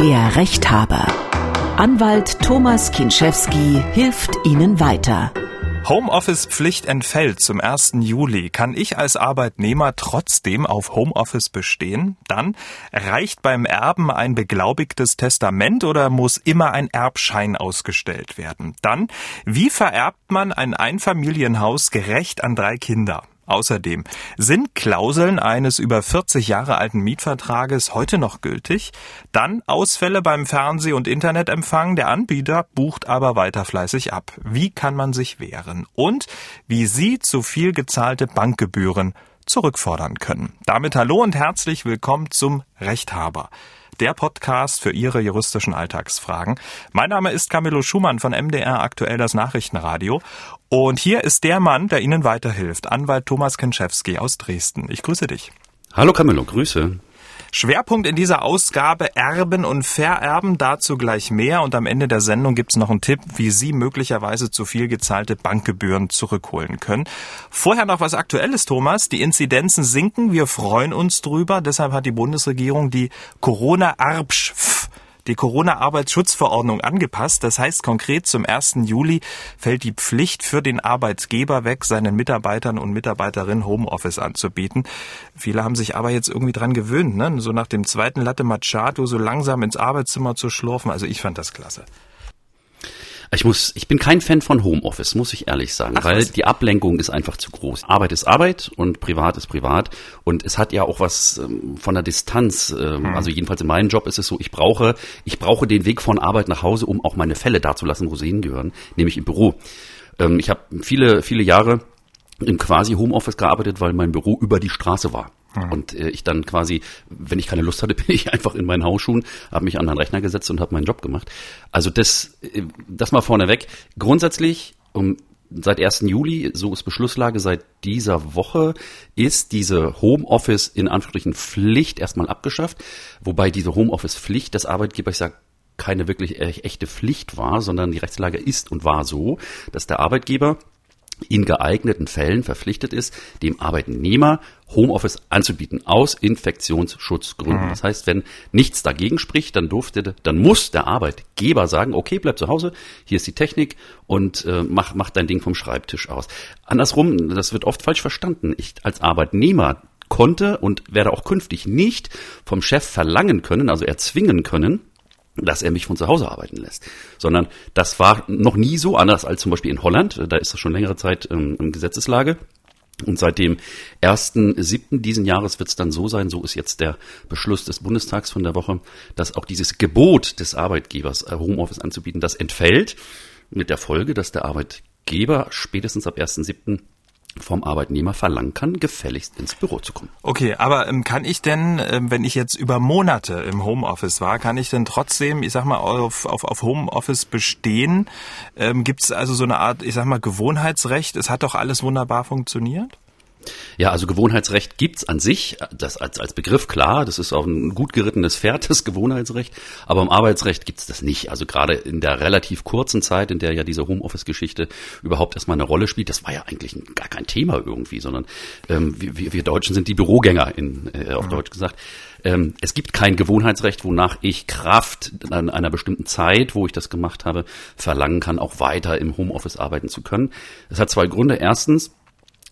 Der Rechthaber. Anwalt Thomas Kinschewski hilft Ihnen weiter. Homeoffice-Pflicht entfällt zum 1. Juli. Kann ich als Arbeitnehmer trotzdem auf Homeoffice bestehen? Dann reicht beim Erben ein beglaubigtes Testament oder muss immer ein Erbschein ausgestellt werden? Dann, wie vererbt man ein Einfamilienhaus gerecht an drei Kinder? Außerdem sind Klauseln eines über 40 Jahre alten Mietvertrages heute noch gültig? Dann Ausfälle beim Fernseh- und Internetempfang. Der Anbieter bucht aber weiter fleißig ab. Wie kann man sich wehren? Und wie Sie zu viel gezahlte Bankgebühren zurückfordern können. Damit hallo und herzlich willkommen zum Rechthaber der Podcast für Ihre juristischen Alltagsfragen. Mein Name ist Camillo Schumann von MDR Aktuell das Nachrichtenradio. Und hier ist der Mann, der Ihnen weiterhilft, Anwalt Thomas Kenschewski aus Dresden. Ich grüße dich. Hallo Camillo, Grüße. Schwerpunkt in dieser Ausgabe Erben und Vererben, dazu gleich mehr. Und am Ende der Sendung gibt's noch einen Tipp, wie Sie möglicherweise zu viel gezahlte Bankgebühren zurückholen können. Vorher noch was Aktuelles, Thomas. Die Inzidenzen sinken, wir freuen uns drüber. Deshalb hat die Bundesregierung die Corona-Arbsch die Corona-Arbeitsschutzverordnung angepasst. Das heißt konkret, zum 1. Juli fällt die Pflicht für den Arbeitgeber weg, seinen Mitarbeitern und Mitarbeiterinnen Homeoffice anzubieten. Viele haben sich aber jetzt irgendwie dran gewöhnt, ne? so nach dem zweiten Latte Machado so langsam ins Arbeitszimmer zu schlurfen. Also ich fand das klasse. Ich muss, ich bin kein Fan von Homeoffice, muss ich ehrlich sagen, Ach, weil was? die Ablenkung ist einfach zu groß. Arbeit ist Arbeit und Privat ist Privat und es hat ja auch was ähm, von der Distanz. Ähm, hm. Also jedenfalls in meinem Job ist es so, ich brauche, ich brauche den Weg von Arbeit nach Hause, um auch meine Fälle dazulassen, wo sie hingehören, nämlich im Büro. Ähm, ich habe viele, viele Jahre im quasi Homeoffice gearbeitet, weil mein Büro über die Straße war. Mhm. Und äh, ich dann quasi, wenn ich keine Lust hatte, bin ich einfach in meinen Hausschuhen, habe mich an den Rechner gesetzt und habe meinen Job gemacht. Also das, äh, das mal vorneweg. Grundsätzlich, um seit 1. Juli, so ist Beschlusslage, seit dieser Woche ist diese Homeoffice in Anführungsstrichen Pflicht erstmal abgeschafft, wobei diese Homeoffice-Pflicht des Arbeitgebers ja keine wirklich e-, echte Pflicht war, sondern die Rechtslage ist und war so, dass der Arbeitgeber in geeigneten Fällen verpflichtet ist, dem Arbeitnehmer Homeoffice anzubieten aus Infektionsschutzgründen. Mhm. Das heißt, wenn nichts dagegen spricht, dann durfte, dann muss der Arbeitgeber sagen, okay, bleib zu Hause, hier ist die Technik und äh, mach, mach dein Ding vom Schreibtisch aus. Andersrum, das wird oft falsch verstanden. Ich als Arbeitnehmer konnte und werde auch künftig nicht vom Chef verlangen können, also erzwingen können, dass er mich von zu Hause arbeiten lässt. Sondern das war noch nie so, anders als zum Beispiel in Holland. Da ist das schon längere Zeit ähm, Gesetzeslage. Und seit dem 1.7. diesen Jahres wird es dann so sein, so ist jetzt der Beschluss des Bundestags von der Woche, dass auch dieses Gebot des Arbeitgebers, äh, Homeoffice anzubieten, das entfällt. Mit der Folge, dass der Arbeitgeber spätestens ab 1.7 vom Arbeitnehmer verlangen kann, gefälligst ins Büro zu kommen. Okay, aber ähm, kann ich denn, ähm, wenn ich jetzt über Monate im Homeoffice war, kann ich denn trotzdem, ich sag mal, auf, auf, auf Homeoffice bestehen? Ähm, Gibt es also so eine Art, ich sag mal, Gewohnheitsrecht? Es hat doch alles wunderbar funktioniert? Ja, also Gewohnheitsrecht gibt's an sich, das als, als Begriff klar, das ist auch ein gut gerittenes Pferd, das Gewohnheitsrecht, aber im Arbeitsrecht gibt's das nicht. Also gerade in der relativ kurzen Zeit, in der ja diese Homeoffice-Geschichte überhaupt erstmal eine Rolle spielt, das war ja eigentlich gar kein Thema irgendwie, sondern ähm, wir, wir Deutschen sind die Bürogänger, in, äh, auf mhm. Deutsch gesagt. Ähm, es gibt kein Gewohnheitsrecht, wonach ich Kraft an einer bestimmten Zeit, wo ich das gemacht habe, verlangen kann, auch weiter im Homeoffice arbeiten zu können. Es hat zwei Gründe. Erstens,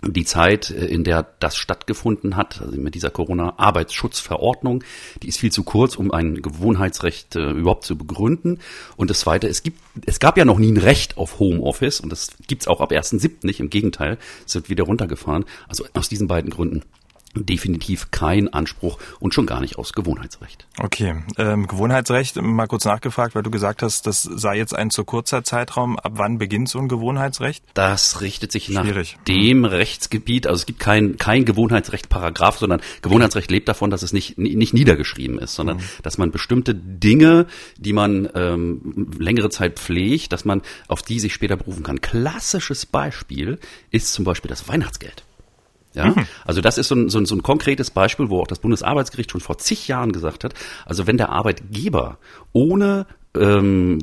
die Zeit, äh, in der das stattgefunden hat, also mit dieser Corona-Arbeitsschutzverordnung, die ist viel zu kurz, um ein Gewohnheitsrecht äh, überhaupt zu begründen. Und das Zweite, es gibt, es gab ja noch nie ein Recht auf Homeoffice und das gibt's auch ab 1.7. nicht. Im Gegenteil, es wird wieder runtergefahren. Also aus diesen beiden Gründen definitiv kein Anspruch und schon gar nicht aus Gewohnheitsrecht. Okay, ähm, Gewohnheitsrecht, mal kurz nachgefragt, weil du gesagt hast, das sei jetzt ein zu kurzer Zeitraum. Ab wann beginnt so ein Gewohnheitsrecht? Das richtet sich Schwierig. nach dem Rechtsgebiet, also es gibt kein, kein Gewohnheitsrecht Paragraph, sondern Gewohnheitsrecht lebt davon, dass es nicht, nicht niedergeschrieben ist, sondern mhm. dass man bestimmte Dinge, die man ähm, längere Zeit pflegt, dass man auf die sich später berufen kann. Klassisches Beispiel ist zum Beispiel das Weihnachtsgeld. Ja? Mhm. Also das ist so ein, so, ein, so ein konkretes Beispiel, wo auch das Bundesarbeitsgericht schon vor zig Jahren gesagt hat, also wenn der Arbeitgeber ohne ähm,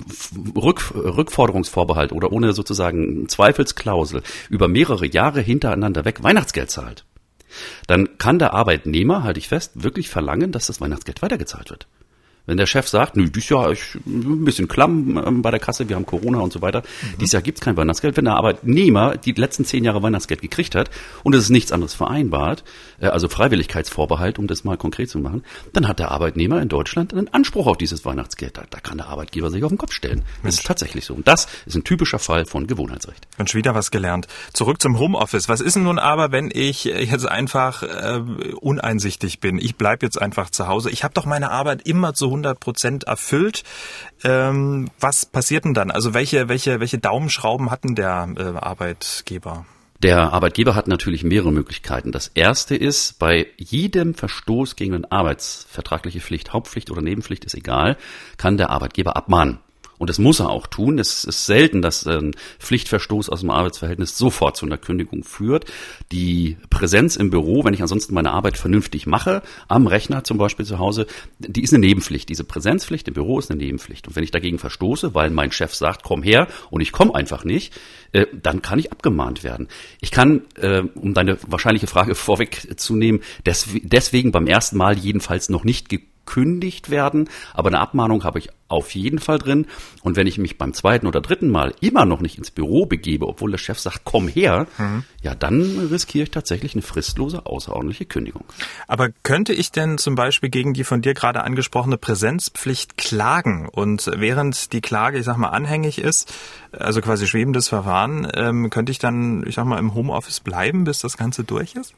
Rück, Rückforderungsvorbehalt oder ohne sozusagen Zweifelsklausel über mehrere Jahre hintereinander weg Weihnachtsgeld zahlt, dann kann der Arbeitnehmer, halte ich fest, wirklich verlangen, dass das Weihnachtsgeld weitergezahlt wird. Wenn der Chef sagt, nö, dieses Jahr ich ein bisschen klamm ähm, bei der Kasse, wir haben Corona und so weiter, mhm. dieses Jahr gibt's kein Weihnachtsgeld. Wenn der Arbeitnehmer die letzten zehn Jahre Weihnachtsgeld gekriegt hat und es ist nichts anderes vereinbart, äh, also Freiwilligkeitsvorbehalt, um das mal konkret zu machen, dann hat der Arbeitnehmer in Deutschland einen Anspruch auf dieses Weihnachtsgeld. Da, da kann der Arbeitgeber sich auf den Kopf stellen. Das Mensch. ist tatsächlich so. Und das ist ein typischer Fall von Gewohnheitsrecht. Mensch, wieder was gelernt. Zurück zum Homeoffice. Was ist denn nun aber, wenn ich jetzt einfach äh, uneinsichtig bin? Ich bleib jetzt einfach zu Hause. Ich habe doch meine Arbeit immer zu 100 Prozent erfüllt. Ähm, was passiert denn dann? Also welche, welche, welche Daumenschrauben hatten der äh, Arbeitgeber? Der Arbeitgeber hat natürlich mehrere Möglichkeiten. Das erste ist, bei jedem Verstoß gegen eine arbeitsvertragliche Pflicht, Hauptpflicht oder Nebenpflicht ist egal, kann der Arbeitgeber abmahnen. Und das muss er auch tun. Es ist selten, dass ein Pflichtverstoß aus dem Arbeitsverhältnis sofort zu einer Kündigung führt. Die Präsenz im Büro, wenn ich ansonsten meine Arbeit vernünftig mache, am Rechner zum Beispiel zu Hause, die ist eine Nebenpflicht. Diese Präsenzpflicht im Büro ist eine Nebenpflicht. Und wenn ich dagegen verstoße, weil mein Chef sagt, komm her und ich komme einfach nicht, äh, dann kann ich abgemahnt werden. Ich kann, äh, um deine wahrscheinliche Frage vorwegzunehmen, deswegen beim ersten Mal jedenfalls noch nicht werden, aber eine Abmahnung habe ich auf jeden Fall drin. Und wenn ich mich beim zweiten oder dritten Mal immer noch nicht ins Büro begebe, obwohl der Chef sagt, komm her, mhm. ja, dann riskiere ich tatsächlich eine fristlose außerordentliche Kündigung. Aber könnte ich denn zum Beispiel gegen die von dir gerade angesprochene Präsenzpflicht klagen? Und während die Klage, ich sag mal, anhängig ist, also quasi schwebendes Verfahren, ähm, könnte ich dann, ich sag mal, im Homeoffice bleiben, bis das Ganze durch ist?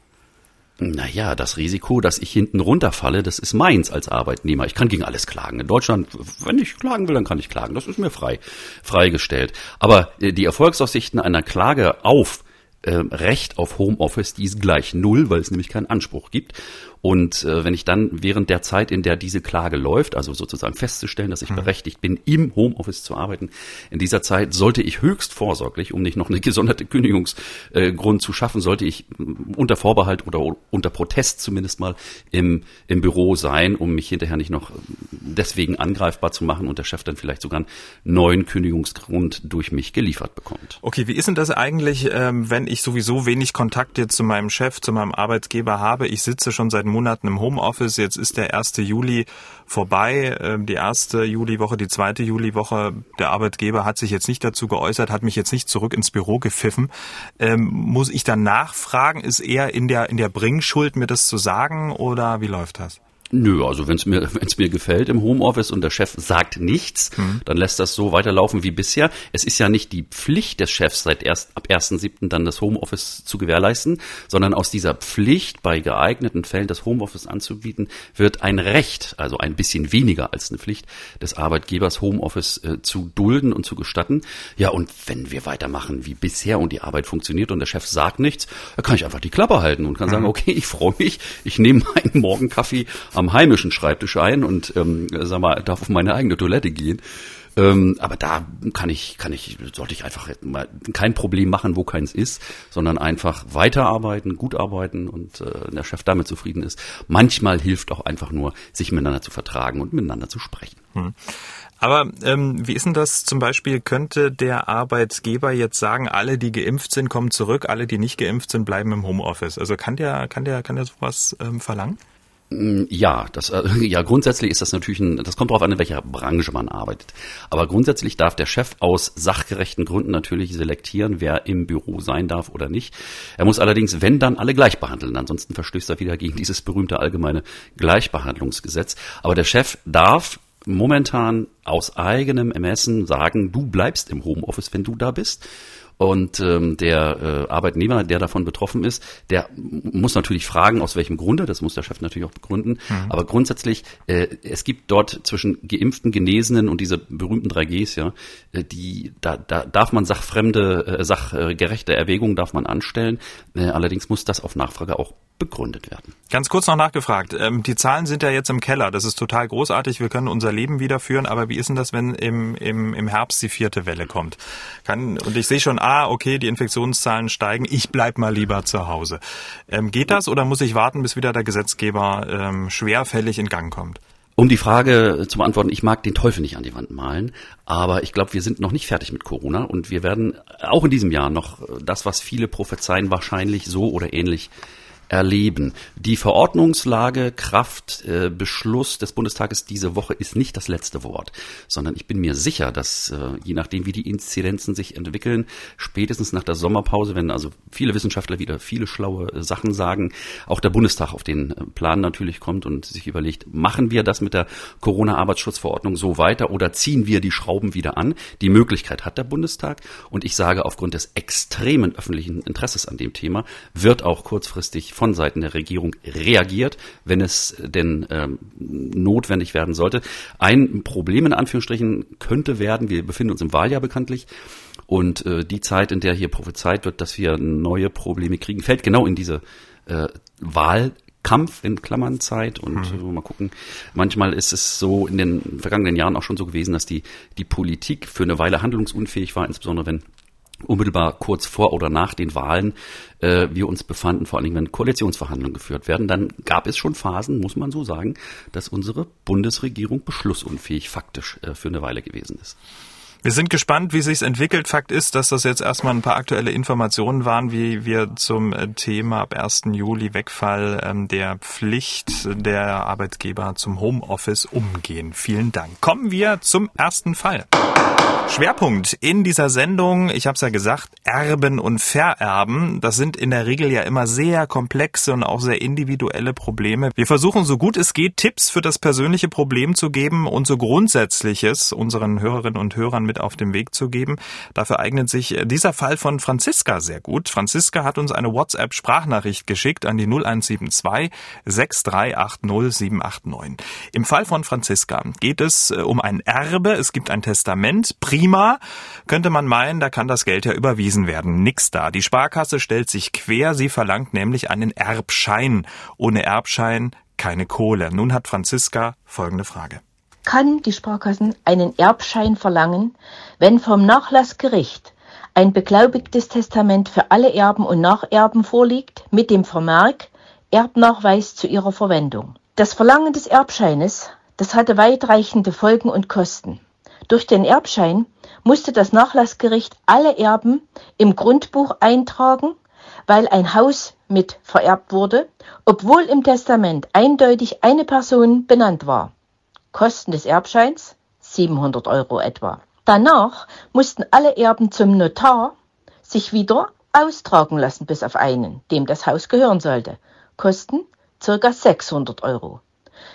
Naja, das Risiko, dass ich hinten runterfalle, das ist meins als Arbeitnehmer. Ich kann gegen alles klagen. In Deutschland, wenn ich klagen will, dann kann ich klagen. Das ist mir frei, freigestellt. Aber äh, die Erfolgsaussichten einer Klage auf äh, Recht auf Homeoffice, die ist gleich null, weil es nämlich keinen Anspruch gibt. Und äh, wenn ich dann während der Zeit, in der diese Klage läuft, also sozusagen festzustellen, dass ich mhm. berechtigt bin, im Homeoffice zu arbeiten, in dieser Zeit sollte ich höchst vorsorglich, um nicht noch eine gesonderte Kündigungsgrund äh, zu schaffen, sollte ich mm, unter Vorbehalt oder unter Protest zumindest mal im, im Büro sein, um mich hinterher nicht noch deswegen angreifbar zu machen und der Chef dann vielleicht sogar einen neuen Kündigungsgrund durch mich geliefert bekommt. Okay, wie ist denn das eigentlich, ähm, wenn ich sowieso wenig Kontakt jetzt zu meinem Chef, zu meinem Arbeitgeber habe? Ich sitze schon seit Monaten im Homeoffice. Jetzt ist der 1. Juli vorbei. Ähm, die erste Juliwoche, die zweite Juliwoche. Der Arbeitgeber hat sich jetzt nicht dazu geäußert, hat mich jetzt nicht zurück ins Büro gepfiffen. Ähm, muss ich dann nachfragen? Ist er in der, in der Bringschuld, mir das zu sagen oder wie läuft das? Nö, also wenn es mir, wenn's mir gefällt im Homeoffice und der Chef sagt nichts, mhm. dann lässt das so weiterlaufen wie bisher. Es ist ja nicht die Pflicht des Chefs, seit erst ab 1.7. dann das Homeoffice zu gewährleisten, sondern aus dieser Pflicht, bei geeigneten Fällen das Homeoffice anzubieten, wird ein Recht, also ein bisschen weniger als eine Pflicht des Arbeitgebers, Homeoffice äh, zu dulden und zu gestatten. Ja, und wenn wir weitermachen wie bisher und die Arbeit funktioniert und der Chef sagt nichts, dann kann ich einfach die Klappe halten und kann mhm. sagen, okay, ich freue mich, ich nehme meinen Morgenkaffee am heimischen Schreibtisch ein und ähm, sag mal, darf auf meine eigene Toilette gehen. Ähm, aber da kann ich, kann ich, sollte ich einfach mal kein Problem machen, wo keins ist, sondern einfach weiterarbeiten, gut arbeiten und äh, der Chef damit zufrieden ist. Manchmal hilft auch einfach nur, sich miteinander zu vertragen und miteinander zu sprechen. Hm. Aber ähm, wie ist denn das zum Beispiel? Könnte der Arbeitgeber jetzt sagen, alle, die geimpft sind, kommen zurück, alle, die nicht geimpft sind, bleiben im Homeoffice? Also kann der, kann der, kann der sowas ähm, verlangen? Mm, ja, das, äh, ja, grundsätzlich ist das natürlich ein, das kommt darauf an, in welcher Branche man arbeitet. Aber grundsätzlich darf der Chef aus sachgerechten Gründen natürlich selektieren, wer im Büro sein darf oder nicht. Er muss allerdings, wenn dann, alle gleich behandeln. Ansonsten verstößt er wieder gegen dieses berühmte allgemeine Gleichbehandlungsgesetz. Aber der Chef darf momentan aus eigenem Ermessen sagen, du bleibst im Homeoffice, wenn du da bist. Und ähm, der äh, Arbeitnehmer, der davon betroffen ist, der muss natürlich fragen, aus welchem Grunde, das muss der Chef natürlich auch begründen. Mhm. Aber grundsätzlich, äh, es gibt dort zwischen Geimpften, Genesenen und diese berühmten 3Gs, ja, äh, die, da, da darf man sachfremde, äh, sachgerechte Erwägungen darf man anstellen. Äh, allerdings muss das auf Nachfrage auch begründet werden. Ganz kurz noch nachgefragt. Ähm, die Zahlen sind ja jetzt im Keller. Das ist total großartig. Wir können unser Leben wieder führen. Aber wie ist denn das, wenn im, im, im Herbst die vierte Welle kommt? Kann, und ich sehe schon, ah, okay, die Infektionszahlen steigen. Ich bleib mal lieber zu Hause. Ähm, geht das oder muss ich warten, bis wieder der Gesetzgeber ähm, schwerfällig in Gang kommt? Um die Frage zu beantworten, ich mag den Teufel nicht an die Wand malen, aber ich glaube, wir sind noch nicht fertig mit Corona und wir werden auch in diesem Jahr noch das, was viele prophezeien, wahrscheinlich so oder ähnlich erleben. Die Verordnungslage, Kraft, äh, Beschluss des Bundestages diese Woche ist nicht das letzte Wort, sondern ich bin mir sicher, dass äh, je nachdem, wie die Inzidenzen sich entwickeln, spätestens nach der Sommerpause, wenn also viele Wissenschaftler wieder viele schlaue äh, Sachen sagen, auch der Bundestag auf den äh, Plan natürlich kommt und sich überlegt, machen wir das mit der Corona-Arbeitsschutzverordnung so weiter oder ziehen wir die Schrauben wieder an? Die Möglichkeit hat der Bundestag und ich sage, aufgrund des extremen öffentlichen Interesses an dem Thema wird auch kurzfristig von Seiten der Regierung reagiert, wenn es denn ähm, notwendig werden sollte. Ein Problem in Anführungsstrichen könnte werden, wir befinden uns im Wahljahr bekanntlich, und äh, die Zeit, in der hier prophezeit wird, dass wir neue Probleme kriegen, fällt genau in diese äh, Wahlkampf in Klammern Zeit und mhm. mal gucken. Manchmal ist es so in den vergangenen Jahren auch schon so gewesen, dass die, die Politik für eine Weile handlungsunfähig war, insbesondere wenn unmittelbar kurz vor oder nach den Wahlen äh, wir uns befanden, vor allem wenn Koalitionsverhandlungen geführt werden, dann gab es schon Phasen, muss man so sagen, dass unsere Bundesregierung beschlussunfähig faktisch äh, für eine Weile gewesen ist. Wir sind gespannt, wie sich's entwickelt. Fakt ist, dass das jetzt erstmal ein paar aktuelle Informationen waren, wie wir zum äh, Thema ab 1. Juli Wegfall ähm, der Pflicht der Arbeitgeber zum Homeoffice umgehen. Vielen Dank. Kommen wir zum ersten Fall. Schwerpunkt in dieser Sendung, ich habe es ja gesagt, Erben und Vererben. Das sind in der Regel ja immer sehr komplexe und auch sehr individuelle Probleme. Wir versuchen so gut es geht, Tipps für das persönliche Problem zu geben und so Grundsätzliches unseren Hörerinnen und Hörern mit auf den Weg zu geben. Dafür eignet sich dieser Fall von Franziska sehr gut. Franziska hat uns eine WhatsApp-Sprachnachricht geschickt an die 0172 6380 789. Im Fall von Franziska geht es äh, um ein Erbe. Es gibt ein Testament prima. Könnte man meinen, da kann das Geld ja überwiesen werden. Nix da. Die Sparkasse stellt sich quer. Sie verlangt nämlich einen Erbschein. Ohne Erbschein keine Kohle. Nun hat Franziska folgende Frage. Kann die Sparkassen einen Erbschein verlangen, wenn vom Nachlassgericht ein beglaubigtes Testament für alle Erben und Nacherben vorliegt mit dem Vermerk Erbnachweis zu ihrer Verwendung? Das Verlangen des Erbscheines, das hatte weitreichende Folgen und Kosten. Durch den Erbschein musste das Nachlassgericht alle Erben im Grundbuch eintragen, weil ein Haus mit vererbt wurde, obwohl im Testament eindeutig eine Person benannt war. Kosten des Erbscheins 700 Euro etwa. Danach mussten alle Erben zum Notar sich wieder austragen lassen, bis auf einen, dem das Haus gehören sollte. Kosten circa 600 Euro.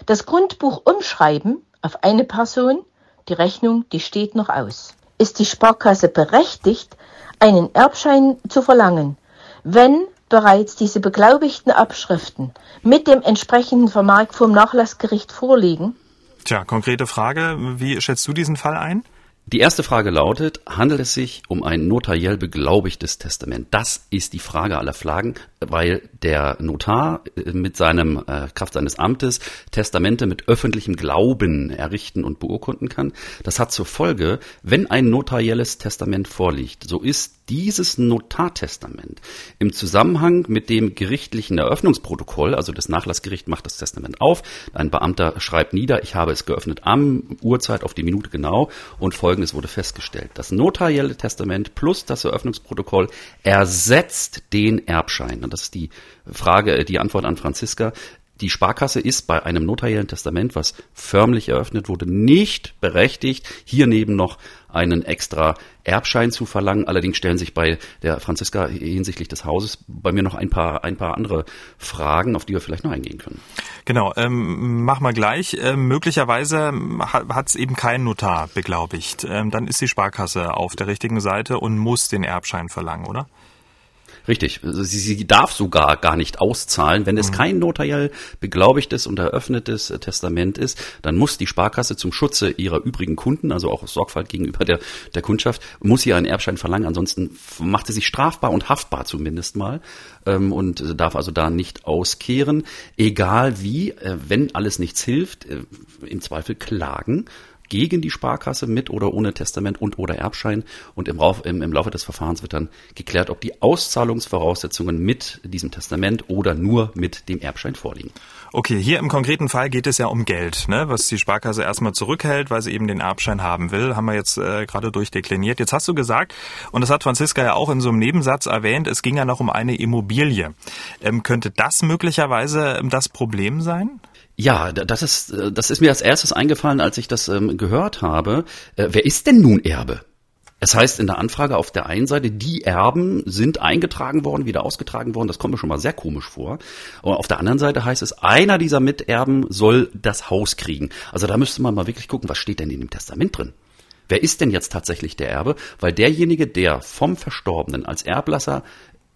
Das Grundbuch umschreiben auf eine Person die Rechnung, die steht noch aus. Ist die Sparkasse berechtigt, einen Erbschein zu verlangen, wenn bereits diese beglaubigten Abschriften mit dem entsprechenden Vermerk vom Nachlassgericht vorliegen? Tja, konkrete Frage. Wie schätzt du diesen Fall ein? Die erste Frage lautet, handelt es sich um ein notariell beglaubigtes Testament? Das ist die Frage aller Fragen, weil der Notar äh, mit seinem äh, Kraft seines Amtes Testamente mit öffentlichem Glauben errichten und beurkunden kann. Das hat zur Folge, wenn ein notarielles Testament vorliegt, so ist dieses Notartestament im Zusammenhang mit dem gerichtlichen Eröffnungsprotokoll, also das Nachlassgericht macht das Testament auf, ein Beamter schreibt nieder, ich habe es geöffnet am Uhrzeit auf die Minute genau und folgendes wurde festgestellt. Das notarielle Testament plus das Eröffnungsprotokoll ersetzt den Erbschein. Das ist die Frage, die Antwort an Franziska. Die Sparkasse ist bei einem notariellen Testament, was förmlich eröffnet wurde, nicht berechtigt, hier neben noch einen extra Erbschein zu verlangen. Allerdings stellen sich bei der Franziska hinsichtlich des Hauses bei mir noch ein paar, ein paar andere Fragen, auf die wir vielleicht noch eingehen können. Genau, ähm, mach mal gleich. Ähm, möglicherweise hat es eben kein Notar beglaubigt. Ähm, dann ist die Sparkasse auf der richtigen Seite und muss den Erbschein verlangen, oder? Richtig. Sie, sie darf sogar gar nicht auszahlen. Wenn es mhm. kein notariell beglaubigtes und eröffnetes Testament ist, dann muss die Sparkasse zum Schutze ihrer übrigen Kunden, also auch aus Sorgfalt gegenüber der, der Kundschaft, muss sie einen Erbschein verlangen. Ansonsten macht sie sich strafbar und haftbar zumindest mal ähm, und darf also da nicht auskehren. Egal wie, äh, wenn alles nichts hilft, äh, im Zweifel klagen gegen die Sparkasse mit oder ohne Testament und oder Erbschein. Und im, im, im Laufe des Verfahrens wird dann geklärt, ob die Auszahlungsvoraussetzungen mit diesem Testament oder nur mit dem Erbschein vorliegen. Okay, hier im konkreten Fall geht es ja um Geld, ne, was die Sparkasse erstmal zurückhält, weil sie eben den Erbschein haben will. Haben wir jetzt äh, gerade durchdekliniert. Jetzt hast du gesagt, und das hat Franziska ja auch in so einem Nebensatz erwähnt, es ging ja noch um eine Immobilie. Ähm, könnte das möglicherweise ähm, das Problem sein? Ja, das ist, äh, das ist mir als erstes eingefallen, als ich das ähm, gehört habe. Äh, wer ist denn nun Erbe? Es heißt in der Anfrage auf der einen Seite, die Erben sind eingetragen worden, wieder ausgetragen worden. Das kommt mir schon mal sehr komisch vor. Und auf der anderen Seite heißt es, einer dieser Miterben soll das Haus kriegen. Also da müsste man mal wirklich gucken, was steht denn in dem Testament drin? Wer ist denn jetzt tatsächlich der Erbe? Weil derjenige, der vom Verstorbenen als Erblasser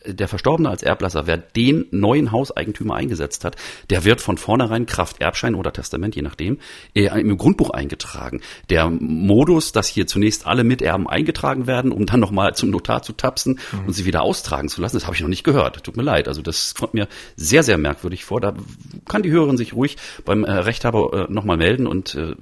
der Verstorbene als Erblasser, wer den neuen Hauseigentümer eingesetzt hat, der wird von vornherein Kraft Erbschein oder Testament, je nachdem, im Grundbuch eingetragen. Der Modus, dass hier zunächst alle Miterben eingetragen werden, um dann nochmal zum Notar zu tapsen mhm. und sie wieder austragen zu lassen, das habe ich noch nicht gehört. Tut mir leid. Also das kommt mir sehr, sehr merkwürdig vor. Da kann die Hörerin sich ruhig beim äh, Rechthaber äh, nochmal melden und äh,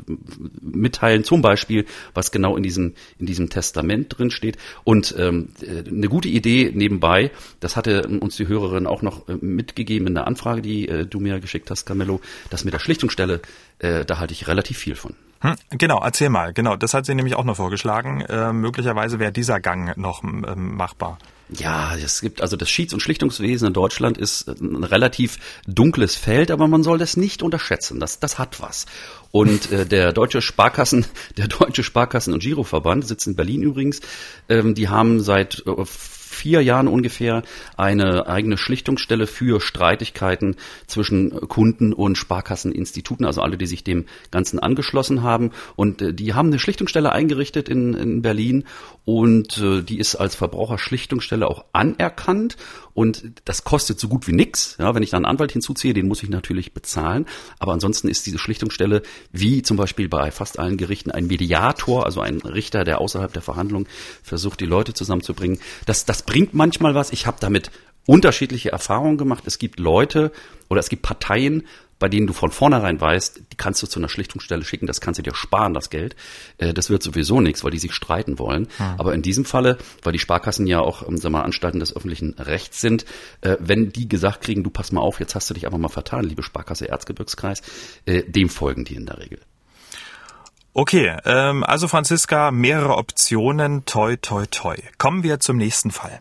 mitteilen, zum Beispiel, was genau in diesem, in diesem Testament drin steht. Und ähm, äh, eine gute Idee nebenbei, das hatte uns die Hörerin auch noch äh, mitgegeben in der Anfrage, die äh, du mir geschickt hast, Camillo, dass mit der Schlichtungsstelle, äh, da halte ich relativ viel von. Hm, genau, erzähl mal. Genau, das hat sie nämlich auch noch vorgeschlagen. Äh, möglicherweise wäre dieser Gang noch ähm, machbar. Ja, es gibt also das Schieds- und Schlichtungswesen in Deutschland ist ein relativ dunkles Feld, aber man soll das nicht unterschätzen. Das, das hat was. Und äh, der deutsche Sparkassen, der deutsche Sparkassen- und Giroverband sitzt in Berlin übrigens. Ähm, die haben seit äh, vier Jahren ungefähr eine eigene Schlichtungsstelle für Streitigkeiten zwischen Kunden und Sparkasseninstituten, also alle, die sich dem Ganzen angeschlossen haben. Und äh, die haben eine Schlichtungsstelle eingerichtet in, in Berlin und äh, die ist als Verbraucherschlichtungsstelle auch anerkannt und das kostet so gut wie nix. Ja, wenn ich da einen Anwalt hinzuziehe, den muss ich natürlich bezahlen. Aber ansonsten ist diese Schlichtungsstelle, wie zum Beispiel bei fast allen Gerichten, ein Mediator, also ein Richter, der außerhalb der Verhandlung versucht, die Leute zusammenzubringen. Das, das bringt manchmal was. Ich habe damit unterschiedliche Erfahrungen gemacht. Es gibt Leute oder es gibt Parteien, bei denen du von vornherein weißt, die kannst du zu einer Schlichtungsstelle schicken, das kannst du dir sparen, das Geld. Äh, das wird sowieso nichts, weil die sich streiten wollen. Hm. Aber in diesem Falle, weil die Sparkassen ja auch, ähm, sag mal, Anstalten des öffentlichen Rechts sind, äh, wenn die gesagt kriegen, du pass mal auf, jetzt hast du dich aber mal vertan, liebe Sparkasse Erzgebirgskreis, äh, dem folgen die in der Regel. Okay, ähm, also Franziska, mehrere Optionen, toi, toi, toi. Kommen wir zum nächsten Fall.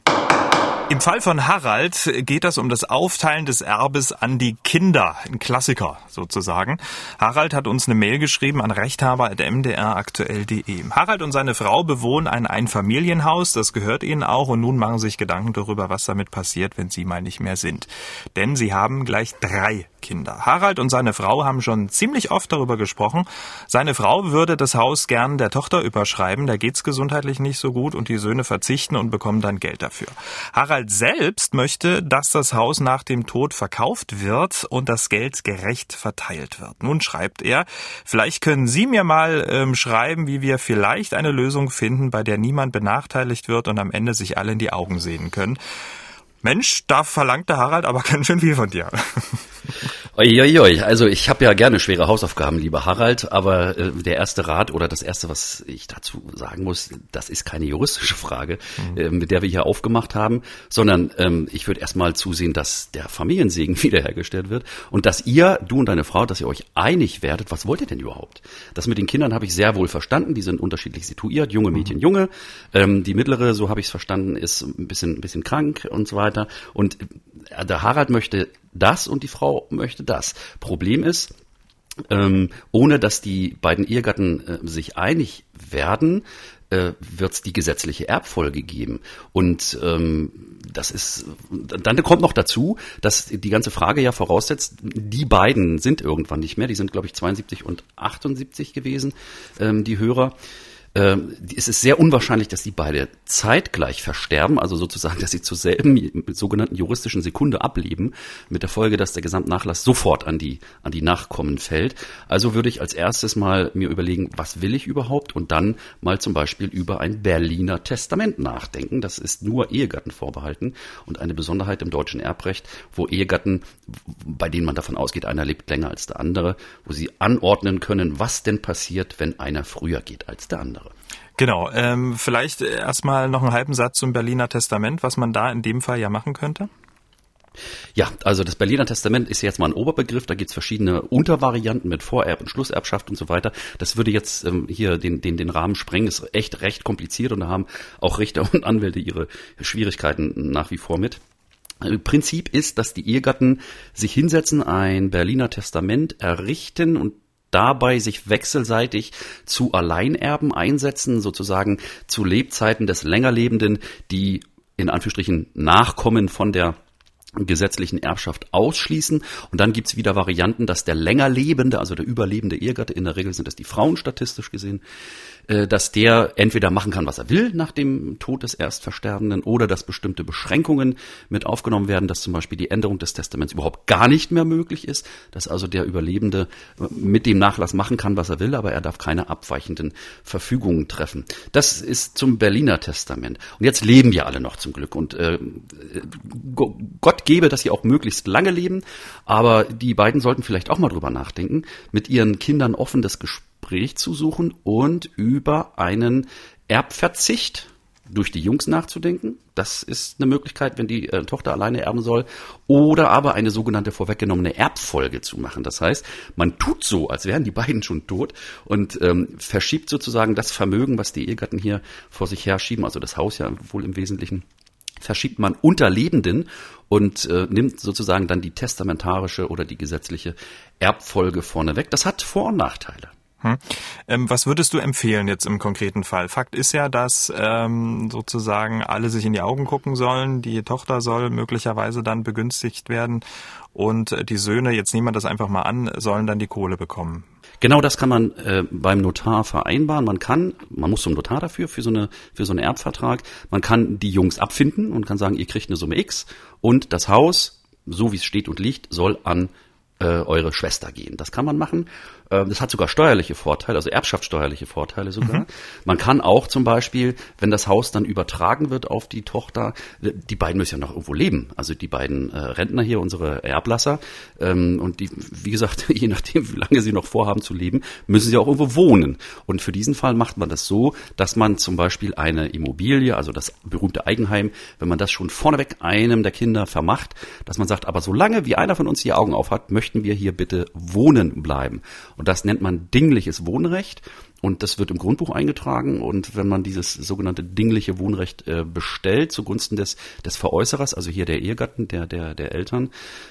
Im Fall von Harald geht es um das Aufteilen des Erbes an die Kinder. Ein Klassiker sozusagen. Harald hat uns eine Mail geschrieben an rechthaber.mdraktuell.de. Harald und seine Frau bewohnen ein Einfamilienhaus, das gehört ihnen auch und nun machen sich Gedanken darüber, was damit passiert, wenn sie mal nicht mehr sind. Denn sie haben gleich drei Kinder. Harald und seine Frau haben schon ziemlich oft darüber gesprochen. Seine Frau würde das Haus gern der Tochter überschreiben, da geht's gesundheitlich nicht so gut und die Söhne verzichten und bekommen dann Geld dafür. Harald selbst möchte, dass das Haus nach dem Tod verkauft wird und das Geld gerecht verteilt wird. Nun schreibt er, vielleicht können Sie mir mal ähm, schreiben, wie wir vielleicht eine Lösung finden, bei der niemand benachteiligt wird und am Ende sich alle in die Augen sehen können. Mensch, da verlangt der Harald aber ganz schön viel von dir. Uiuiui, also ich habe ja gerne schwere Hausaufgaben, lieber Harald, aber äh, der erste Rat oder das erste, was ich dazu sagen muss, das ist keine juristische Frage, mhm. äh, mit der wir hier aufgemacht haben, sondern ähm, ich würde erstmal zusehen, dass der Familiensegen wiederhergestellt wird und dass ihr, du und deine Frau, dass ihr euch einig werdet, was wollt ihr denn überhaupt? Das mit den Kindern habe ich sehr wohl verstanden, die sind unterschiedlich situiert, junge mhm. Mädchen, junge, ähm, die mittlere, so habe ich es verstanden, ist ein bisschen, ein bisschen krank und so weiter und äh, der Harald möchte das und die Frau möchte das. Problem ist, ähm, ohne dass die beiden Ehegatten äh, sich einig werden, äh, wird es die gesetzliche Erbfolge geben. Und ähm, das ist, dann kommt noch dazu, dass die ganze Frage ja voraussetzt, die beiden sind irgendwann nicht mehr, die sind, glaube ich, 72 und 78 gewesen, ähm, die Hörer. Ähm, es ist sehr unwahrscheinlich, dass die beide zeitgleich versterben, also sozusagen, dass sie zur selben sogenannten juristischen Sekunde ableben, mit der Folge, dass der Gesamtnachlass sofort an die, an die Nachkommen fällt. Also würde ich als erstes mal mir überlegen, was will ich überhaupt und dann mal zum Beispiel über ein Berliner Testament nachdenken. Das ist nur Ehegatten vorbehalten und eine Besonderheit im deutschen Erbrecht, wo Ehegatten, bei denen man davon ausgeht, einer lebt länger als der andere, wo sie anordnen können, was denn passiert, wenn einer früher geht als der andere. Genau, ähm, vielleicht erstmal noch einen halben Satz zum Berliner Testament, was man da in dem Fall ja machen könnte. Ja, also das Berliner Testament ist jetzt mal ein Oberbegriff, da gibt's verschiedene Untervarianten mit Vorerb- und Schlusserbschaft und so weiter. Das würde jetzt ähm, hier den, den, den Rahmen sprengen, ist echt recht kompliziert und da haben auch Richter und Anwälte ihre Schwierigkeiten nach wie vor mit. Äh, Prinzip ist, dass die Ehegatten sich hinsetzen, ein Berliner Testament errichten und dabei sich wechselseitig zu Alleinerben einsetzen, sozusagen zu Lebzeiten des Längerlebenden, die in Anführungsstrichen Nachkommen von der gesetzlichen Erbschaft ausschließen. Und dann gibt's wieder Varianten, dass der länger also der überlebende Ehegatte, in der Regel sind das die Frauen statistisch gesehen, dass der entweder machen kann, was er will nach dem Tod des Erstversterbenden oder dass bestimmte Beschränkungen mit aufgenommen werden, dass zum Beispiel die Änderung des Testaments überhaupt gar nicht mehr möglich ist, dass also der Überlebende äh, mit dem Nachlass machen kann, was er will, aber er darf keine abweichenden Verfügungen treffen. Das ist zum Berliner Testament. Und jetzt leben wir alle noch zum Glück und äh, Gott gebe, dass sie auch möglichst lange leben, aber die beiden sollten vielleicht auch mal drüber nachdenken, mit ihren Kindern offen das Gespräch Gespräch zu suchen und über einen Erbverzicht durch die Jungs nachzudenken. Das ist eine Möglichkeit, wenn die äh, Tochter alleine erben soll. Oder aber eine sogenannte vorweggenommene Erbfolge zu machen. Das heißt, man tut so, als wären die beiden schon tot und ähm, verschiebt sozusagen das Vermögen, was die Ehegatten hier vor sich herschieben, also das Haus ja wohl im Wesentlichen, verschiebt man unter Lebenden und äh, nimmt sozusagen dann die testamentarische oder die gesetzliche Erbfolge vorneweg. Das hat Vor- und Nachteile. Hm. Ähm, was würdest du empfehlen jetzt im konkreten Fall? Fakt ist ja, dass ähm, sozusagen alle sich in die Augen gucken sollen. Die Tochter soll möglicherweise dann begünstigt werden und äh, die Söhne, jetzt nehmen wir das einfach mal an, sollen dann die Kohle bekommen. Genau das kann man äh, beim Notar vereinbaren. Man kann, man muss zum Notar dafür, für so, eine, für so einen Erbvertrag. Man kann die Jungs abfinden und kann sagen, ihr kriegt eine Summe X und das Haus, so wie es steht und liegt, soll an äh, eure Schwester gehen. Das kann man machen. Ähm, das hat sogar steuerliche Vorteile, also erbschaftssteuerliche Vorteile sogar. Mhm. Man kann auch zum Beispiel, wenn das Haus dann übertragen wird auf die Tochter, äh, die beiden müssen ja noch irgendwo leben. Also die beiden äh, Rentner hier, unsere Erblasser, ähm, und die, wie gesagt, je nachdem, wie lange sie noch vorhaben zu leben, müssen sie auch irgendwo wohnen. Und für diesen Fall macht man das so, dass man zum Beispiel eine Immobilie, also das berühmte Eigenheim, wenn man das schon vorneweg einem der Kinder vermacht, dass man sagt, aber solange wie einer von uns die Augen auf hat, möchten wir hier bitte wohnen bleiben. Und das nennt man dingliches Wohnrecht. Und das wird im Grundbuch eingetragen. Und wenn man dieses sogenannte dingliche Wohnrecht äh, bestellt zugunsten des, des Veräußerers, also hier der Ehegatten, der, der, der Eltern,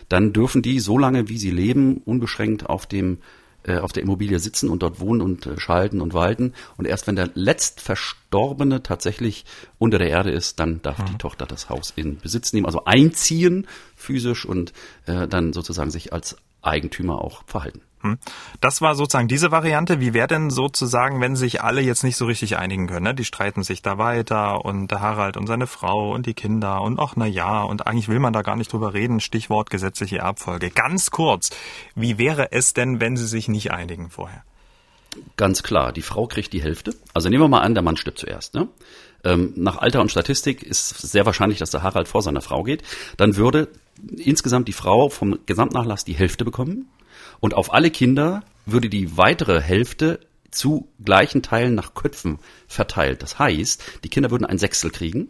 dann dürfen die so lange, wie sie leben, unbeschränkt auf dem äh, auf der Immobilie sitzen und dort wohnen und äh, schalten und walten. Und erst wenn der letztverstorbene tatsächlich unter der Erde ist, dann darf mhm. die Tochter das Haus in Besitz nehmen, also einziehen physisch und äh, dann sozusagen sich als Eigentümer auch verhalten. Hm. Das war sozusagen diese Variante. Wie wäre denn sozusagen, wenn sich alle jetzt nicht so richtig einigen können? Ne? Die streiten sich da weiter und der Harald und seine Frau und die Kinder und ach na ja und eigentlich will man da gar nicht drüber reden. Stichwort gesetzliche Erbfolge. Ganz kurz, wie wäre es denn, wenn sie sich nicht einigen vorher? Ganz klar, die Frau kriegt die Hälfte. Also nehmen wir mal an, der Mann stirbt zuerst. Ne? Ähm, nach Alter und Statistik ist sehr wahrscheinlich, dass der Harald vor seiner Frau geht. Dann würde insgesamt die Frau vom Gesamtnachlass die Hälfte bekommen und auf alle Kinder würde die weitere Hälfte zu gleichen Teilen nach Köpfen verteilt. Das heißt, die Kinder würden ein Sechstel kriegen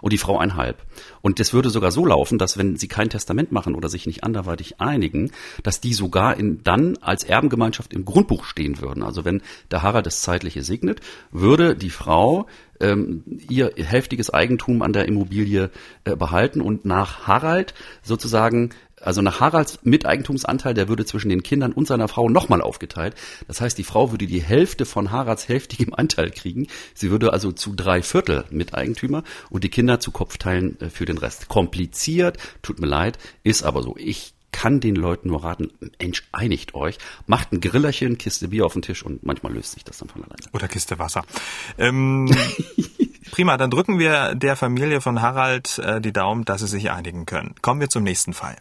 und die Frau ein Halb. Und das würde sogar so laufen, dass wenn sie kein Testament machen oder sich nicht anderweitig einigen, dass die sogar in, dann als Erbengemeinschaft im Grundbuch stehen würden. Also wenn der Harald das Zeitliche segnet, würde die Frau ähm, ihr hälftiges Eigentum an der Immobilie äh, behalten und nach Harald sozusagen also nach Haralds Miteigentumsanteil, der würde zwischen den Kindern und seiner Frau nochmal aufgeteilt. Das heißt, die Frau würde die Hälfte von Haralds hälftigem Anteil kriegen. Sie würde also zu drei Viertel Miteigentümer und die Kinder zu Kopfteilen äh, für den Rest. Kompliziert, tut mir leid, ist aber so. Ich kann den Leuten nur raten, Mensch, einigt euch, macht ein Grillerchen, Kiste Bier auf den Tisch und manchmal löst sich das dann von alleine. Oder Kiste Wasser. Ähm, prima, dann drücken wir der Familie von Harald äh, die Daumen, dass sie sich einigen können. Kommen wir zum nächsten Fall.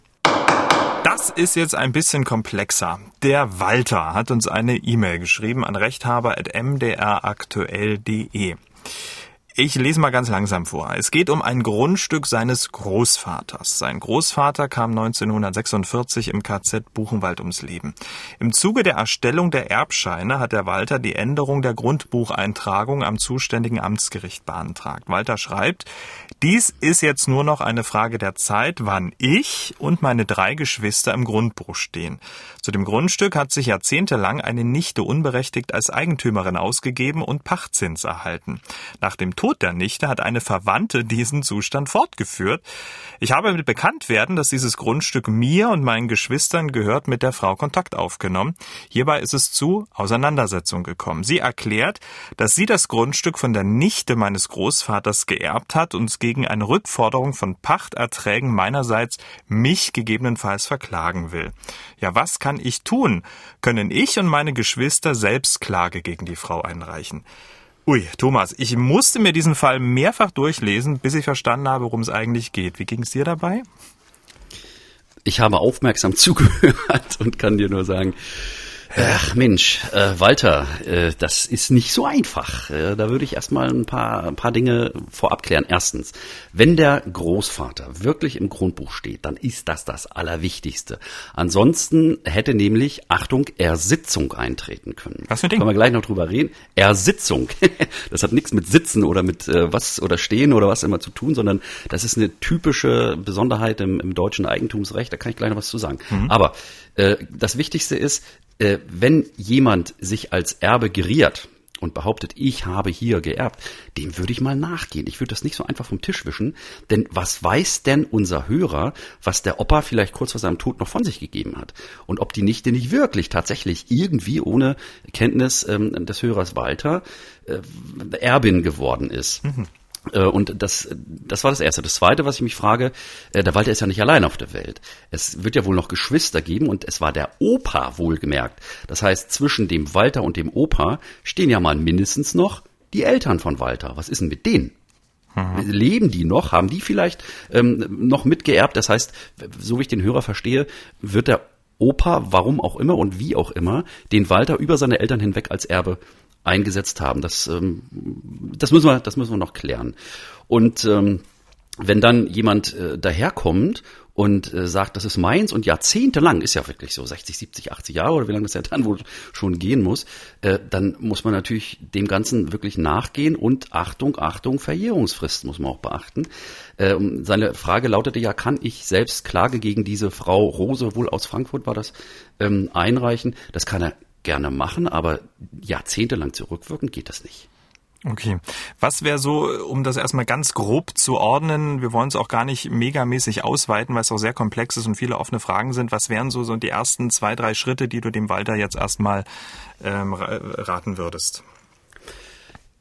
Das ist jetzt ein bisschen komplexer. Der Walter hat uns eine E-Mail geschrieben an rechthaber.mdraktuell.de. Ich lese mal ganz langsam vor. Es geht um ein Grundstück seines Großvaters. Sein Großvater kam 1946 im KZ Buchenwald ums Leben. Im Zuge der Erstellung der Erbscheine hat der Walter die Änderung der Grundbucheintragung am zuständigen Amtsgericht beantragt. Walter schreibt, dies ist jetzt nur noch eine Frage der Zeit, wann ich und meine drei Geschwister im Grundbuch stehen. Zu dem Grundstück hat sich jahrzehntelang eine Nichte unberechtigt als Eigentümerin ausgegeben und Pachtzins erhalten. Nach dem Tod der Nichte hat eine Verwandte diesen Zustand fortgeführt. Ich habe mit Bekanntwerden, dass dieses Grundstück mir und meinen Geschwistern gehört, mit der Frau Kontakt aufgenommen. Hierbei ist es zu Auseinandersetzung gekommen. Sie erklärt, dass sie das Grundstück von der Nichte meines Großvaters geerbt hat und gegen eine Rückforderung von Pachterträgen meinerseits mich gegebenenfalls verklagen will. Ja, was kann ich tun? Können ich und meine Geschwister selbst Klage gegen die Frau einreichen? Ui, Thomas, ich musste mir diesen Fall mehrfach durchlesen, bis ich verstanden habe, worum es eigentlich geht. Wie ging es dir dabei? Ich habe aufmerksam zugehört und kann dir nur sagen, Ach Mensch, äh, Walter, äh, das ist nicht so einfach. Äh, da würde ich erstmal ein paar, ein paar Dinge vorab klären. Erstens, wenn der Großvater wirklich im Grundbuch steht, dann ist das das Allerwichtigste. Ansonsten hätte nämlich, Achtung, Ersitzung eintreten können. Was für ein Ding? Können wir gleich noch drüber reden. Ersitzung. das hat nichts mit Sitzen oder mit äh, was oder Stehen oder was immer zu tun, sondern das ist eine typische Besonderheit im, im deutschen Eigentumsrecht. Da kann ich gleich noch was zu sagen. Mhm. Aber äh, das Wichtigste ist, äh, wenn jemand sich als Erbe geriert und behauptet, ich habe hier geerbt, dem würde ich mal nachgehen. Ich würde das nicht so einfach vom Tisch wischen, denn was weiß denn unser Hörer, was der Opa vielleicht kurz vor seinem Tod noch von sich gegeben hat? Und ob die Nichte nicht wirklich tatsächlich irgendwie ohne Kenntnis ähm, des Hörers Walter äh, Erbin geworden ist. Mhm. Äh, und das, das war das Erste. Das Zweite, was ich mich frage, äh, der Walter ist ja nicht allein auf der Welt. Es wird ja wohl noch Geschwister geben und es war der Opa wohlgemerkt. Das heißt, zwischen dem Walter und dem Opa stehen ja mal mindestens noch die Eltern von Walter. Was ist denn mit denen? Mhm. Leben die noch? Haben die vielleicht ähm, noch mitgeerbt? Das heißt, so wie ich den Hörer verstehe, wird der Opa, warum auch immer und wie auch immer, den Walter über seine Eltern hinweg als Erbe eingesetzt haben. Das, ähm, das müssen wir, das müssen wir noch klären. Und ähm, wenn dann jemand äh, daherkommt und äh, sagt, das ist meins und jahrzehntelang, ist ja wirklich so 60, 70, 80 Jahre oder wie lange das ja dann wohl schon gehen muss, äh, dann muss man natürlich dem Ganzen wirklich nachgehen und Achtung, Achtung, Verjährungsfrist muss man auch beachten. Äh, seine Frage lautete ja, kann ich selbst Klage gegen diese Frau Rose, wohl aus Frankfurt war das, ähm, einreichen? Das kann er gerne machen, aber jahrzehntelang zurückwirken geht das nicht. Okay. Was wäre so, um das erstmal ganz grob zu ordnen, wir wollen es auch gar nicht megamäßig ausweiten, weil es auch sehr komplex ist und viele offene Fragen sind. Was wären so, so die ersten zwei, drei Schritte, die du dem Walter jetzt erstmal ähm, raten würdest?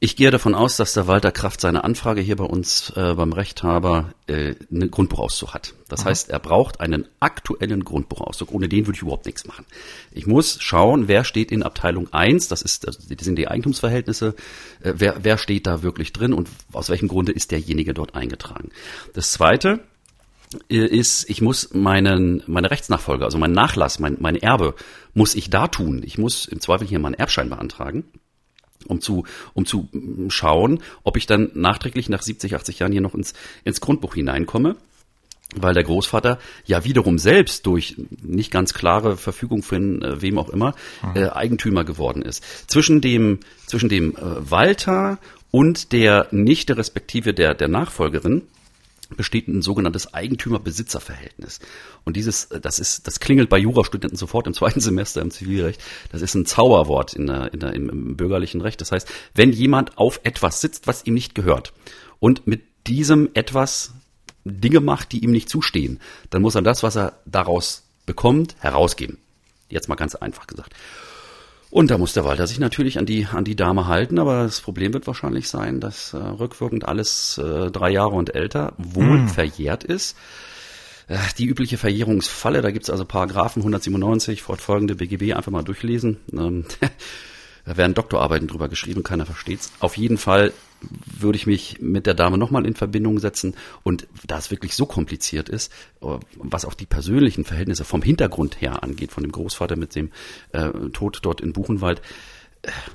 Ich gehe davon aus, dass der Walter Kraft seine Anfrage hier bei uns äh, beim Rechthaber äh, einen Grundbuchauszug hat. Das Aha. heißt, er braucht einen aktuellen Grundbuchauszug. Ohne den würde ich überhaupt nichts machen. Ich muss schauen, wer steht in Abteilung 1, das, ist, das sind die Eigentumsverhältnisse, äh, wer, wer steht da wirklich drin und aus welchem Grunde ist derjenige dort eingetragen. Das Zweite, äh, ist, ich muss meinen, meine Rechtsnachfolge, also mein Nachlass, mein, mein Erbe, muss ich da tun. Ich muss im Zweifel hier meinen Erbschein beantragen um zu, um zu schauen, ob ich dann nachträglich nach 70, 80 Jahren hier noch ins, ins Grundbuch hineinkomme weil der Großvater ja wiederum selbst durch nicht ganz klare Verfügung von äh, wem auch immer mhm. äh, Eigentümer geworden ist. Zwischen dem zwischen dem äh, Walter und der Nichte respektive der der Nachfolgerin besteht ein sogenanntes Eigentümer-Besitzer-Verhältnis. Und dieses, äh, das ist, das klingelt bei Jurastudenten sofort im zweiten Semester im Zivilrecht. Das ist ein Zauberwort in der, in der, im, im bürgerlichen Recht. Das heißt, wenn jemand auf etwas sitzt, was ihm nicht gehört und mit diesem etwas Dinge macht, die ihm nicht zustehen, dann muss er das, was er daraus bekommt, herausgeben. Jetzt mal ganz einfach gesagt. Und da muss der Walter sich natürlich an die, an die Dame halten, aber das Problem wird wahrscheinlich sein, dass äh, rückwirkend alles äh, drei Jahre und älter wohl hm. verjährt ist. äh, die übliche Verjährungsfalle, da gibt's also Paragraphen 197, fortfolgende BGB, einfach mal durchlesen. Ähm, da werden Doktorarbeiten drüber geschrieben, keiner versteht's. Auf jeden Fall würde ich mich mit der Dame nochmal in Verbindung setzen. Und da es wirklich so kompliziert ist, äh, was auch die persönlichen Verhältnisse vom Hintergrund her angeht, von dem Großvater mit dem äh, Tod dort in Buchenwald,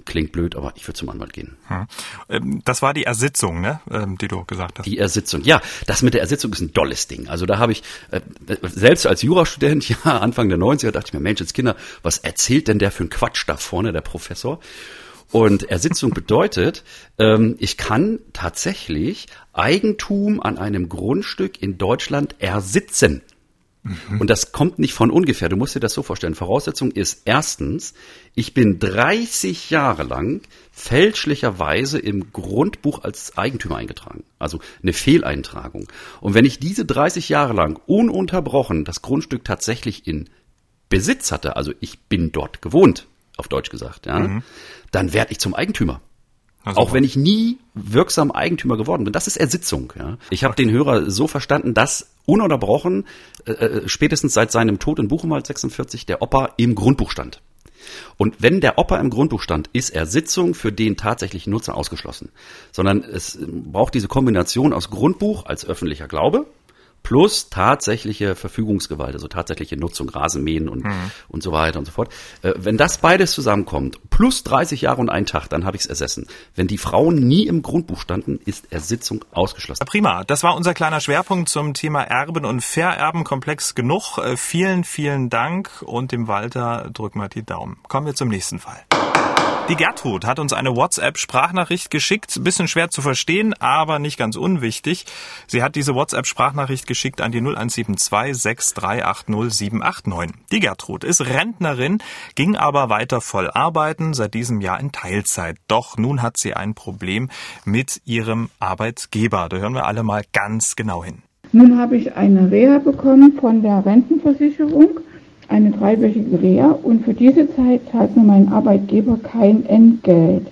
klingt blöd, aber ich würde zum Anwalt gehen. Hm. Das war die Ersitzung, ne, ähm, die du gesagt hast. Die Ersitzung, ja, das mit der Ersitzung ist ein dolles Ding. Also da habe ich äh, selbst als Jurastudent, ja, Anfang der 90er, dachte ich mir, Mensch, jetzt Kinder, was erzählt denn der für ein Quatsch da vorne, der Professor? Und Ersitzung bedeutet, ähm, ich kann tatsächlich Eigentum an einem Grundstück in Deutschland ersitzen. Mhm. Und das kommt nicht von ungefähr. Du musst dir das so vorstellen. Voraussetzung ist erstens, ich bin 30 Jahre lang fälschlicherweise im Grundbuch als Eigentümer eingetragen. Also eine Fehleintragung. Und wenn ich diese 30 Jahre lang ununterbrochen das Grundstück tatsächlich in Besitz hatte, also ich bin dort gewohnt, auf Deutsch gesagt, ja, mhm. dann werde ich zum Eigentümer. Also auch wenn ich nie wirksam Eigentümer geworden bin. Das ist Ersitzung. Ja. Ich habe den Hörer so verstanden, dass ununterbrochen, äh, äh spätestens seit seinem Tod in Buchenwald 46, der Opa im Grundbuch stand. Und wenn der Opa im Grundbuch stand, ist Ersitzung für den tatsächlichen Nutzer ausgeschlossen. Sondern es braucht diese Kombination aus Grundbuch als öffentlicher Glaube plus tatsächliche Verfügungsgewalt, also tatsächliche Nutzung, Rasenmähen und, mhm. und so weiter und so fort. Äh, wenn das beides zusammenkommt, plus 30 Jahre und ein Tag, dann habe ich es ersessen. Wenn die Frauen nie im Grundbuch standen, ist Ersitzung ausgeschlossen. Prima, das war unser kleiner Schwerpunkt zum Thema Erben und Vererben. Komplex genug. Äh, vielen, vielen Dank und dem Walter drücken wir die Daumen. Kommen wir zum nächsten Fall. Die Gertrud hat uns eine WhatsApp-Sprachnachricht geschickt. Bisschen schwer zu verstehen, aber nicht ganz unwichtig. Sie hat diese WhatsApp-Sprachnachricht geschickt an die 0172 6380 789. Die Gertrud ist Rentnerin, ging aber weiter voll arbeiten, seit diesem Jahr in Teilzeit. Doch nun hat sie ein Problem mit ihrem Arbeitgeber. Da hören wir alle mal ganz genau hin. Nun habe ich eine Reha bekommen von der Rentenversicherung eine dreiwöchige Reha und für diese Zeit zahlt mir mein Arbeitgeber kein Entgelt.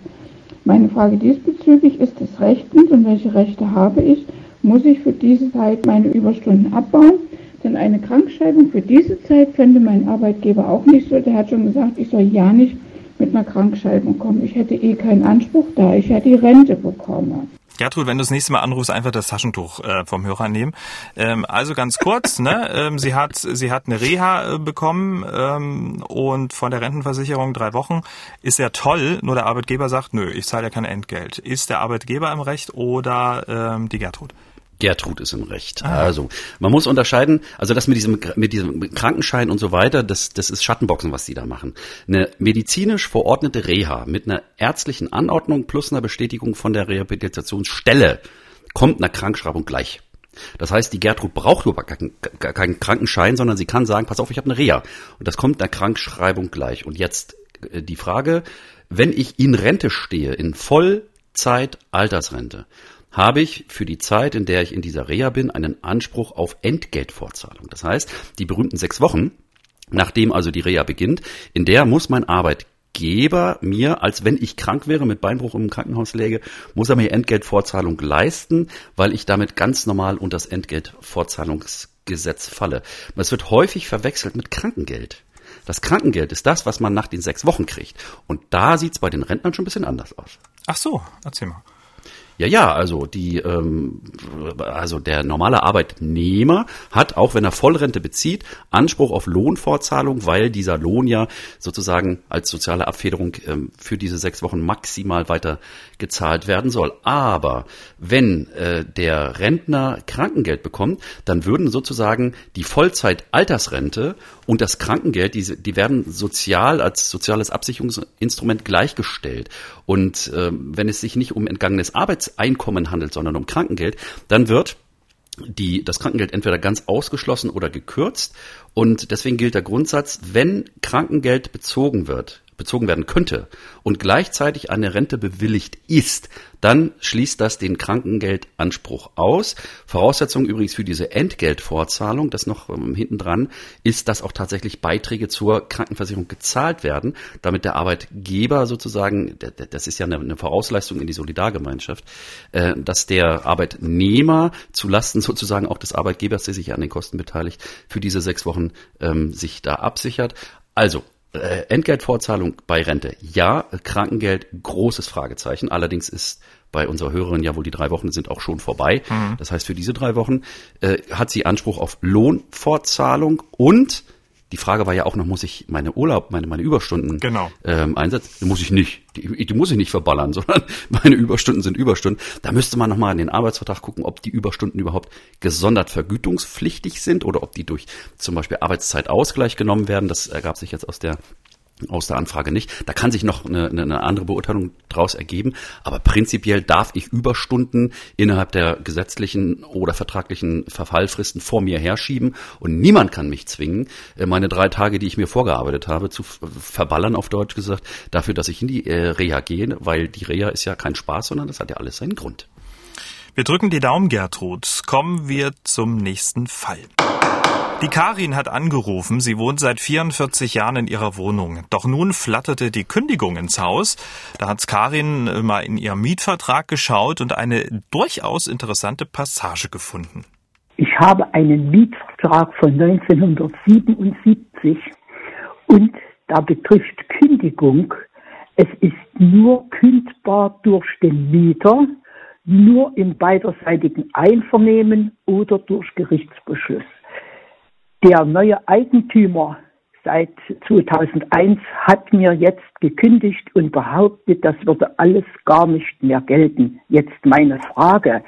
Meine Frage diesbezüglich ist es rechtens und welche Rechte habe ich? Muss ich für diese Zeit meine Überstunden abbauen? Denn eine Krankschreibung für diese Zeit fände mein Arbeitgeber auch nicht so. Der hat schon gesagt, ich soll ja nicht mit einer Krankschreibung kommen. Ich hätte eh keinen Anspruch da. Ich hätte die Rente bekommen. Gertrud, wenn du das nächste Mal anrufst, einfach das Taschentuch äh, vom Hörer nehmen. Ähm, also ganz kurz, ne? Ähm, sie hat sie hat eine Reha äh, bekommen ähm, und von der Rentenversicherung drei Wochen ist ja toll. Nur der Arbeitgeber sagt, nö, ich zahle ja kein Entgelt. Ist der Arbeitgeber im Recht oder ähm, die Gertrud? Gertrud ist im Recht. Ah. Also, man muss unterscheiden, also das mit diesem, mit diesem Krankenschein und so weiter, das, das ist Schattenboxen, was die da machen. Eine medizinisch verordnete Reha mit einer ärztlichen Anordnung plus einer Bestätigung von der Rehabilitationsstelle kommt einer Krankschreibung gleich. Das heißt, die Gertrud braucht überhaupt keinen, keinen Krankenschein, sondern sie kann sagen, pass auf, ich habe eine Reha. Und das kommt einer Krankschreibung gleich. Und jetzt äh, die Frage, wenn ich in Rente stehe, in Vollzeit Altersrente, habe ich für die Zeit, in der ich in dieser Reha bin, einen Anspruch auf Entgeltfortzahlung. Das heißt, die berühmten sechs Wochen, nachdem also die Reha beginnt, in der muss mein Arbeitgeber mir, als wenn ich krank wäre, mit Beinbruch im Krankenhaus läge, muss er mir Entgeltfortzahlung leisten, weil ich damit ganz normal unter das Entgeltfortzahlungsgesetz falle. Es wird häufig verwechselt mit Krankengeld. Das Krankengeld ist das, was man nach den sechs Wochen kriegt. Und da sieht's bei den Rentnern schon ein bisschen anders aus. Ach so, erzähl mal. Ja, ja, also die, ähm, also der normale Arbeitnehmer hat, auch wenn er Vollrente bezieht, Anspruch auf Lohnfortzahlung, weil dieser Lohn ja sozusagen als soziale Abfederung ähm, für diese sechs Wochen maximal weiter gezahlt werden soll. Aber wenn äh, der Rentner Krankengeld bekommt, dann würden sozusagen die Vollzeit-Altersrente und das Krankengeld, die, die werden sozial als soziales Absicherungsinstrument gleichgestellt. Und äh, wenn es sich nicht um entgangenes Arbeitseinkommen handelt, sondern um Krankengeld, dann wird die, das Krankengeld entweder ganz ausgeschlossen oder gekürzt. Und deswegen gilt der Grundsatz, wenn Krankengeld bezogen wird, bezogen werden könnte und gleichzeitig eine Rente bewilligt ist, dann schließt das den Krankengeldanspruch aus. Voraussetzung übrigens für diese Entgeltvorzahlung, das noch ähm, hinten dran, ist, dass auch tatsächlich Beiträge zur Krankenversicherung gezahlt werden, damit der Arbeitgeber sozusagen, das ist ja eine, Vorausleistung in die Solidargemeinschaft, äh, dass der Arbeitnehmer zulasten sozusagen auch des Arbeitgebers, der sich an den Kosten beteiligt, für diese sechs Wochen ähm, sich da absichert. Also äh, Entgeltvorzahlung bei Rente, ja. Krankengeld, großes Fragezeichen. Allerdings ist bei unserer Hörerin ja wohl die drei Wochen sind auch schon vorbei. Mhm. Das heißt, für diese drei Wochen äh, hat sie Anspruch auf Lohnfortzahlung und die Frage war ja auch noch, muss ich meine Urlaub, meine, meine Überstunden genau. ähm, einsetzen? Muss ich nicht. Die, die muss ich nicht verballern, sondern meine Überstunden sind Überstunden. Da müsste man nochmal in den Arbeitsvertrag gucken, ob die Überstunden überhaupt gesondert vergütungspflichtig sind oder ob die durch zum Beispiel Arbeitszeitausgleich genommen werden. Das ergab sich jetzt aus der aus der Anfrage nicht. Da kann sich noch eine, eine andere Beurteilung daraus ergeben. Aber prinzipiell darf ich Überstunden innerhalb der gesetzlichen oder vertraglichen Verfallfristen vor mir herschieben und niemand kann mich zwingen, äh, meine drei Tage, die ich mir vorgearbeitet habe, zu verballern, auf Deutsch gesagt, dafür, dass ich in die äh, Reha gehe, weil die Reha ist ja kein Spaß, sondern das hat ja alles seinen Grund. Wir drücken die Daumen, Gertrud. Kommen wir zum nächsten Fall. Die Karin hat angerufen, sie wohnt seit 44 Jahren in ihrer Wohnung. Doch nun flatterte die Kündigung ins Haus. Da hat Karin mal in ihrem Mietvertrag geschaut und eine durchaus interessante Passage gefunden. Ich habe einen Mietvertrag von 1977 und da betrifft Kündigung. Es ist nur kündbar durch den Mieter, nur im beiderseitigen Einvernehmen oder durch Gerichtsbeschluss. Der neue Eigentümer seit 2001 hat mir jetzt gekündigt und behauptet, das würde alles gar nicht mehr gelten. Jetzt meine Frage.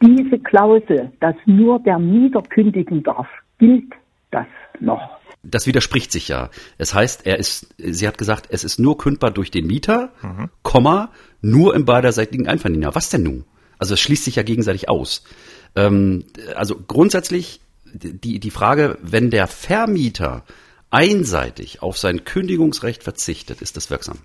Diese Klausel, dass nur der Mieter kündigen darf, gilt das noch? Das widerspricht sich ja. Es heißt, er ist, sie hat gesagt, es ist nur kündbar durch den Mieter, mhm. Komma, nur im beiderseitigen Einvernehmen. Ja, was denn nun? Also es schließt sich ja gegenseitig aus. Ähm, also grundsätzlich die, die Frage, wenn der Vermieter einseitig auf sein Kündigungsrecht verzichtet, ist das wirksam.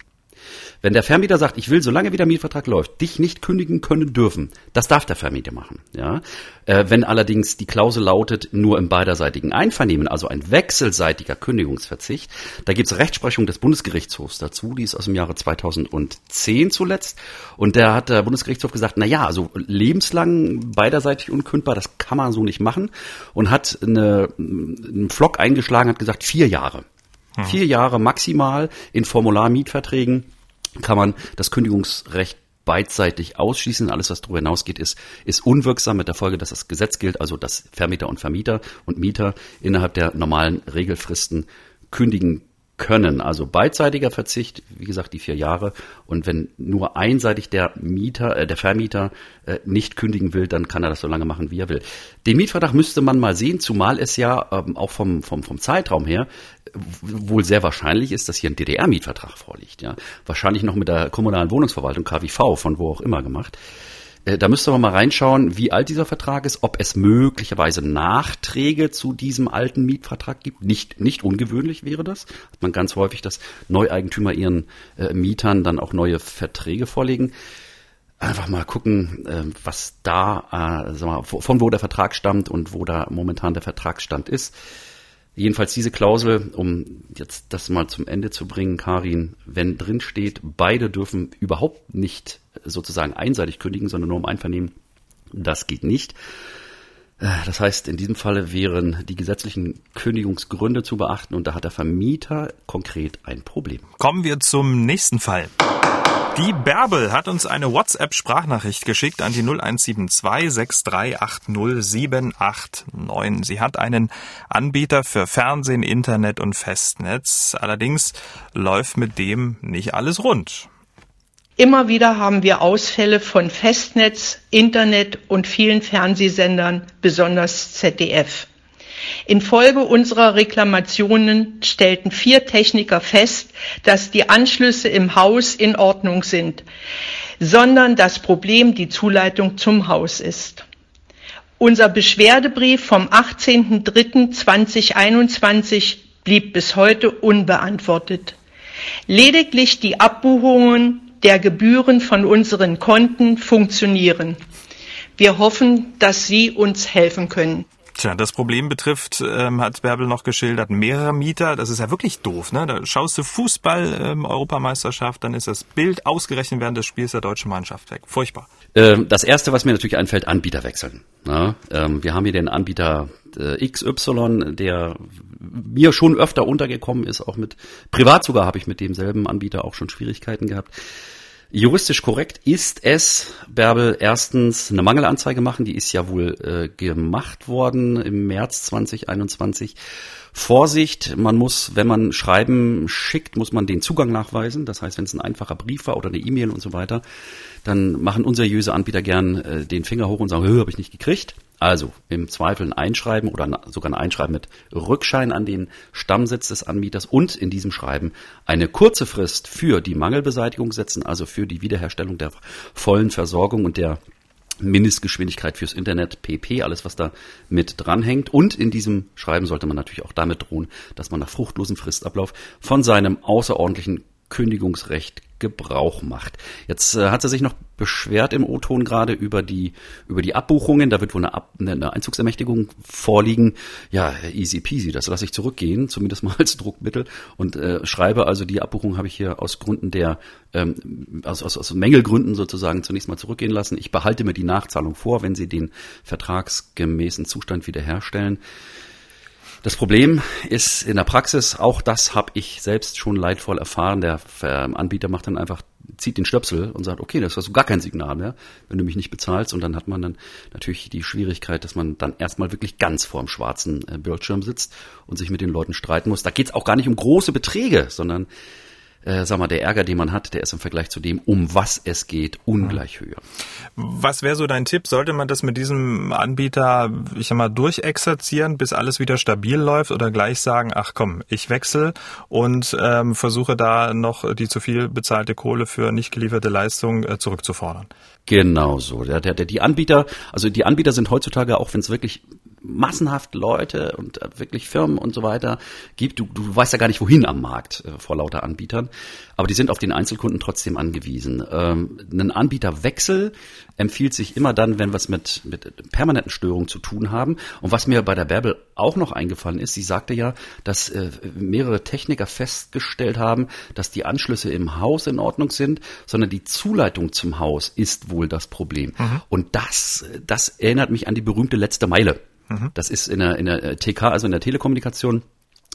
Wenn der Vermieter sagt, ich will, solange wie der Mietvertrag läuft, dich nicht kündigen können dürfen, das darf der Vermieter machen. Ja? Äh, wenn allerdings die Klausel lautet, nur im beiderseitigen Einvernehmen, also ein wechselseitiger Kündigungsverzicht, da gibt es Rechtsprechung des Bundesgerichtshofs dazu, die ist aus dem Jahre 2010 zuletzt. Und da hat der Bundesgerichtshof gesagt, na ja, also lebenslang beiderseitig unkündbar, das kann man so nicht machen. Und hat eine, einen Flock eingeschlagen, hat gesagt, vier Jahre. Hm. Vier Jahre maximal in Formularmietverträgen kann man das Kündigungsrecht beidseitig ausschließen. Alles, was darüber hinausgeht, ist, ist unwirksam mit der Folge, dass das Gesetz gilt, also dass Vermieter und Vermieter und Mieter innerhalb der normalen Regelfristen kündigen können. Also beidseitiger Verzicht, wie gesagt, die vier Jahre. Und wenn nur einseitig der Mieter, äh, der Vermieter äh, nicht kündigen will, dann kann er das so lange machen, wie er will. Den Mietvertrag müsste man mal sehen, zumal es ja ähm, auch vom, vom, vom Zeitraum her wohl sehr wahrscheinlich ist, dass hier ein DDR-Mietvertrag vorliegt. Ja, wahrscheinlich noch mit der kommunalen Wohnungsverwaltung KWV von wo auch immer gemacht. Äh, da müsste man mal reinschauen, wie alt dieser Vertrag ist, ob es möglicherweise Nachträge zu diesem alten Mietvertrag gibt. Nicht, nicht ungewöhnlich wäre das. Hat man ganz häufig, dass Neueigentümer ihren äh, Mietern dann auch neue Verträge vorlegen. Einfach mal gucken, äh, was da, äh, sag mal, von wo der Vertrag stammt und wo da momentan der Vertragsstand ist. Jedenfalls diese Klausel, um jetzt das mal zum Ende zu bringen, Karin, wenn drin steht, beide dürfen überhaupt nicht sozusagen einseitig kündigen, sondern nur um Einvernehmen, das geht nicht. Äh, das heißt, in diesem Falle wären die gesetzlichen Kündigungsgründe zu beachten und da hat der Vermieter konkret ein Problem. Kommen wir zum nächsten Fall. Die Bärbel hat uns eine WhatsApp-Sprachnachricht geschickt an die 0172 6380789. Sie hat einen Anbieter für Fernsehen, Internet und Festnetz. Allerdings läuft mit dem nicht alles rund. Immer wieder haben wir Ausfälle von Festnetz, Internet und vielen Fernsehsendern, besonders ZDF. Infolge unserer Reklamationen stellten vier Techniker fest, dass die Anschlüsse im Haus in Ordnung sind, sondern das Problem die Zuleitung zum Haus ist. Unser Beschwerdebrief vom 18.03.2021 blieb bis heute unbeantwortet. Lediglich die Abbuchungen der Gebühren von unseren Konten funktionieren. Wir hoffen, dass Sie uns helfen können. Tja, das Problem betrifft, ähm, hat Bärbel noch geschildert, mehrere Mieter. Das ist ja wirklich doof, ne? Da schaust du Fußball, ähm, Europameisterschaft, dann ist das Bild ausgerechnet während des Spiels der deutschen Mannschaft weg. Furchtbar. Ähm, das erste, was mir natürlich einfällt, Anbieter wechseln. Ja, ähm, wir haben hier den Anbieter XY, der mir schon öfter untergekommen ist, auch mit, privat sogar habe ich mit demselben Anbieter auch schon Schwierigkeiten gehabt. Juristisch korrekt ist es, Bärbel, erstens eine Mangelanzeige machen, die ist ja wohl äh, gemacht worden im März 2021. Vorsicht, man muss, wenn man Schreiben schickt, muss man den Zugang nachweisen. Das heißt, wenn es ein einfacher Brief war oder eine E-Mail und so weiter, dann machen unseriöse Anbieter gern äh, den Finger hoch und sagen, habe ich nicht gekriegt. Also im Zweifel ein Einschreiben oder sogar ein Einschreiben mit Rückschein an den Stammsitz des Anbieters und in diesem Schreiben eine kurze Frist für die Mangelbeseitigung setzen, also für die Wiederherstellung der vollen Versorgung und der Mindestgeschwindigkeit fürs Internet, PP, alles was da mit dranhängt. Und in diesem Schreiben sollte man natürlich auch damit drohen, dass man nach fruchtlosem Fristablauf von seinem außerordentlichen Kündigungsrecht Gebrauch macht. Jetzt äh, hat sie sich noch beschwert im O-Ton gerade über die über die Abbuchungen. Da wird wohl eine, Ab eine Einzugsermächtigung vorliegen. Ja, easy peasy, das lasse ich zurückgehen, zumindest mal als Druckmittel und äh, schreibe also die Abbuchung habe ich hier aus Gründen der ähm, aus, aus, aus Mängelgründen sozusagen zunächst mal zurückgehen lassen. Ich behalte mir die Nachzahlung vor, wenn sie den vertragsgemäßen Zustand wiederherstellen. Das Problem ist in der Praxis, auch das habe ich selbst schon leidvoll erfahren, der Anbieter macht dann einfach, zieht den Stöpsel und sagt, okay, das hast du gar kein Signal mehr, wenn du mich nicht bezahlst. Und dann hat man dann natürlich die Schwierigkeit, dass man dann erstmal wirklich ganz vorm schwarzen äh, Bildschirm sitzt und sich mit den Leuten streiten muss. Da geht es auch gar nicht um große Beträge, sondern äh, sag mal, der Ärger, den man hat, der ist im Vergleich zu dem, um was es geht, ungleich höher. Was wäre so dein Tipp? Sollte man das mit diesem Anbieter, ich sag mal, durchexerzieren, bis alles wieder stabil läuft oder gleich sagen, ach komm, ich wechsle und ähm, versuche da noch die zu viel bezahlte Kohle für nicht gelieferte Leistung äh, zurückzufordern? Genau so. Der, der, der, die Anbieter, also die Anbieter sind heutzutage, auch wenn es wirklich massenhaft Leute und äh, wirklich Firmen und so weiter gibt. Du, du weißt ja gar nicht, wohin am Markt äh, vor lauter Anbietern. Aber die sind auf den Einzelkunden trotzdem angewiesen. Ähm, ein Anbieterwechsel empfiehlt sich immer dann, wenn wir es mit, mit permanenten Störungen zu tun haben. Und was mir bei der Bärbel auch noch eingefallen ist, sie sagte ja, dass äh, mehrere Techniker festgestellt haben, dass die Anschlüsse im Haus in Ordnung sind, sondern die Zuleitung zum Haus ist wohl das Problem. Mhm. Und das, das erinnert mich an die berühmte letzte Meile. Mhm. Das ist in der, in der äh, TK, also in der Telekommunikation,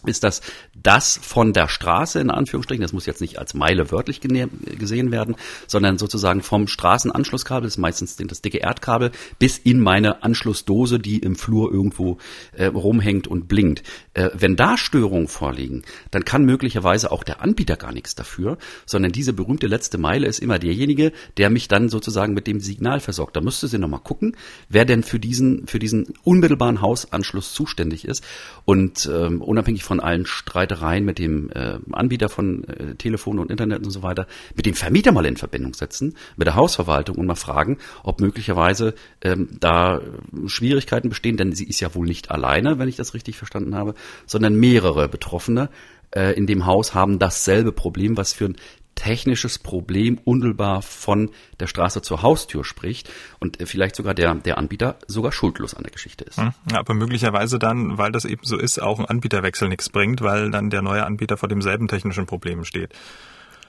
ist das das von der Straße in Anführungsstrichen, das muss jetzt nicht als Meile wörtlich gesehen werden, sondern sozusagen vom Straßenanschlusskabel, das ist meistens das dicke Erdkabel, bis in meine Anschlussdose, die im Flur irgendwo äh, rumhängt und blinkt. Äh, wenn da Störungen vorliegen, dann kann möglicherweise auch der Anbieter gar nichts dafür, sondern diese berühmte letzte Meile ist immer derjenige, der mich dann sozusagen mit dem Signal versorgt. Da müsste sie nochmal gucken, wer denn für diesen, für diesen unmittelbaren Hausanschluss zuständig ist und ähm, unabhängig von von allen Streitereien mit dem äh, Anbieter von äh, Telefon und Internet und so weiter, mit dem Vermieter mal in Verbindung setzen, mit der Hausverwaltung und mal fragen, ob möglicherweise ähm, da Schwierigkeiten bestehen, denn sie ist ja wohl nicht alleine, wenn ich das richtig verstanden habe, sondern mehrere Betroffene äh, in dem Haus haben dasselbe Problem, was für ein technisches Problem unmittelbar von der Straße zur Haustür spricht und äh, vielleicht sogar der, der Anbieter sogar schuldlos an der Geschichte ist. Hm, ja, aber möglicherweise dann, weil das eben so ist, auch ein Anbieterwechsel nichts bringt, weil dann der neue Anbieter vor demselben technischen Problem steht.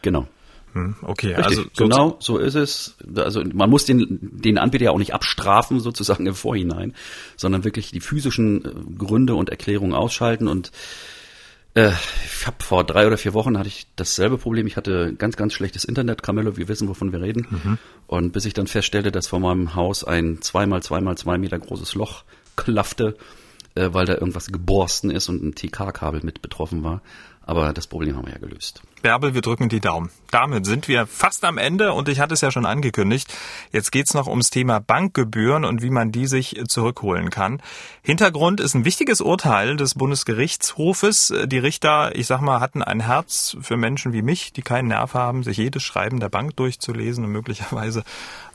Genau. Hm, okay, Richtig, also so genau so ist es. Also man muss den, den Anbieter ja auch nicht abstrafen sozusagen im Vorhinein, sondern wirklich die physischen äh, Gründe und Erklärungen ausschalten und äh, ich habe vor drei oder vier Wochen hatte ich dasselbe Problem. Ich hatte ganz, ganz schlechtes Internet, Camillo, wir wissen, wovon wir reden. Mhm. Und bis ich dann feststellte, dass vor meinem Haus ein zweimal zweimal zwei Meter großes Loch klaffte, äh, weil da irgendwas geborsten ist und ein TK-Kabel mit betroffen war. Aber das Problem haben wir ja gelöst. Bärbel, wir drücken die Daumen. Damit sind wir fast am Ende und ich hatte es ja schon angekündigt. Jetzt geht's noch ums Thema Bankgebühren und wie man die sich zurückholen kann. Hintergrund ist ein wichtiges Urteil des Bundesgerichtshofes. Die Richter, ich sag mal, hatten ein Herz für Menschen wie mich, die keinen Nerv haben, sich jedes Schreiben der Bank durchzulesen und möglicherweise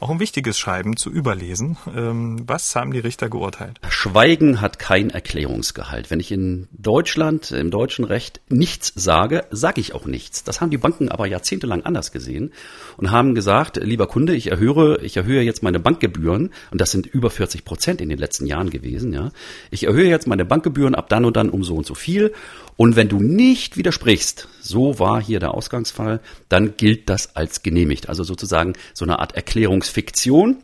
auch ein wichtiges Schreiben zu überlesen. Ähm, was haben die Richter geurteilt? Schweigen hat kein Erklärungsgehalt. Wenn ich in Deutschland, im deutschen Recht nicht nichts sage, sage ich auch nichts. Das haben die Banken aber jahrzehntelang anders gesehen und haben gesagt, lieber Kunde, ich erhöhe, ich erhöhe jetzt meine Bankgebühren und das sind über 40 Prozent in den letzten Jahren gewesen, ja. Ich erhöhe jetzt meine Bankgebühren ab dann und dann um so und so viel und wenn du nicht widersprichst, so war hier der Ausgangsfall, dann gilt das als genehmigt. Also sozusagen so eine Art Erklärungsfiktion.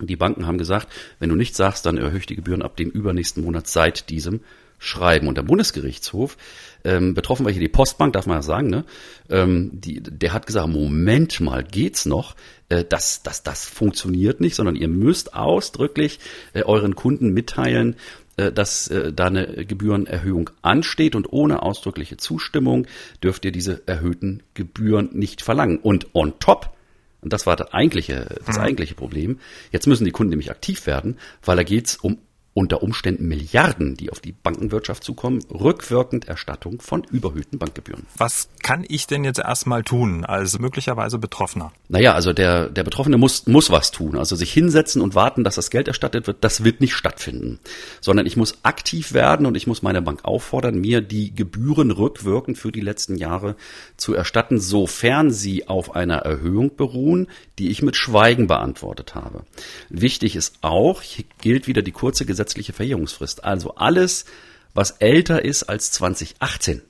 Die Banken haben gesagt, wenn du nichts sagst, dann erhöhe ich die Gebühren ab dem übernächsten Monat seit diesem Schreiben. Und der Bundesgerichtshof, ähm, betroffen war hier die Postbank, darf man ja sagen, ne? Ähm, die, der hat gesagt, Moment mal, geht's noch? Äh, das, das, das funktioniert nicht, sondern ihr müsst ausdrücklich äh, euren Kunden mitteilen, äh, dass äh, da eine Gebührenerhöhung ansteht und ohne ausdrückliche Zustimmung dürft ihr diese erhöhten Gebühren nicht verlangen. Und on top, und das war das eigentliche, das mhm. eigentliche Problem, jetzt müssen die Kunden nämlich aktiv werden, weil da geht's um unter Umständen Milliarden, die auf die Bankenwirtschaft zukommen, rückwirkend Erstattung von überhöhten Bankgebühren. Was kann ich denn jetzt erstmal tun als möglicherweise Betroffener? Naja, also der, der Betroffene muss, muss was tun. Also sich hinsetzen und warten, dass das Geld erstattet wird, das wird nicht stattfinden. Sondern ich muss aktiv werden und ich muss meine Bank auffordern, mir die Gebühren rückwirkend für die letzten Jahre zu erstatten, sofern sie auf einer Erhöhung beruhen, die ich mit Schweigen beantwortet habe. Wichtig ist auch, hier gilt wieder die kurze Gesetz gesetzliche Verjährungsfrist. Also alles, was älter ist als 2018,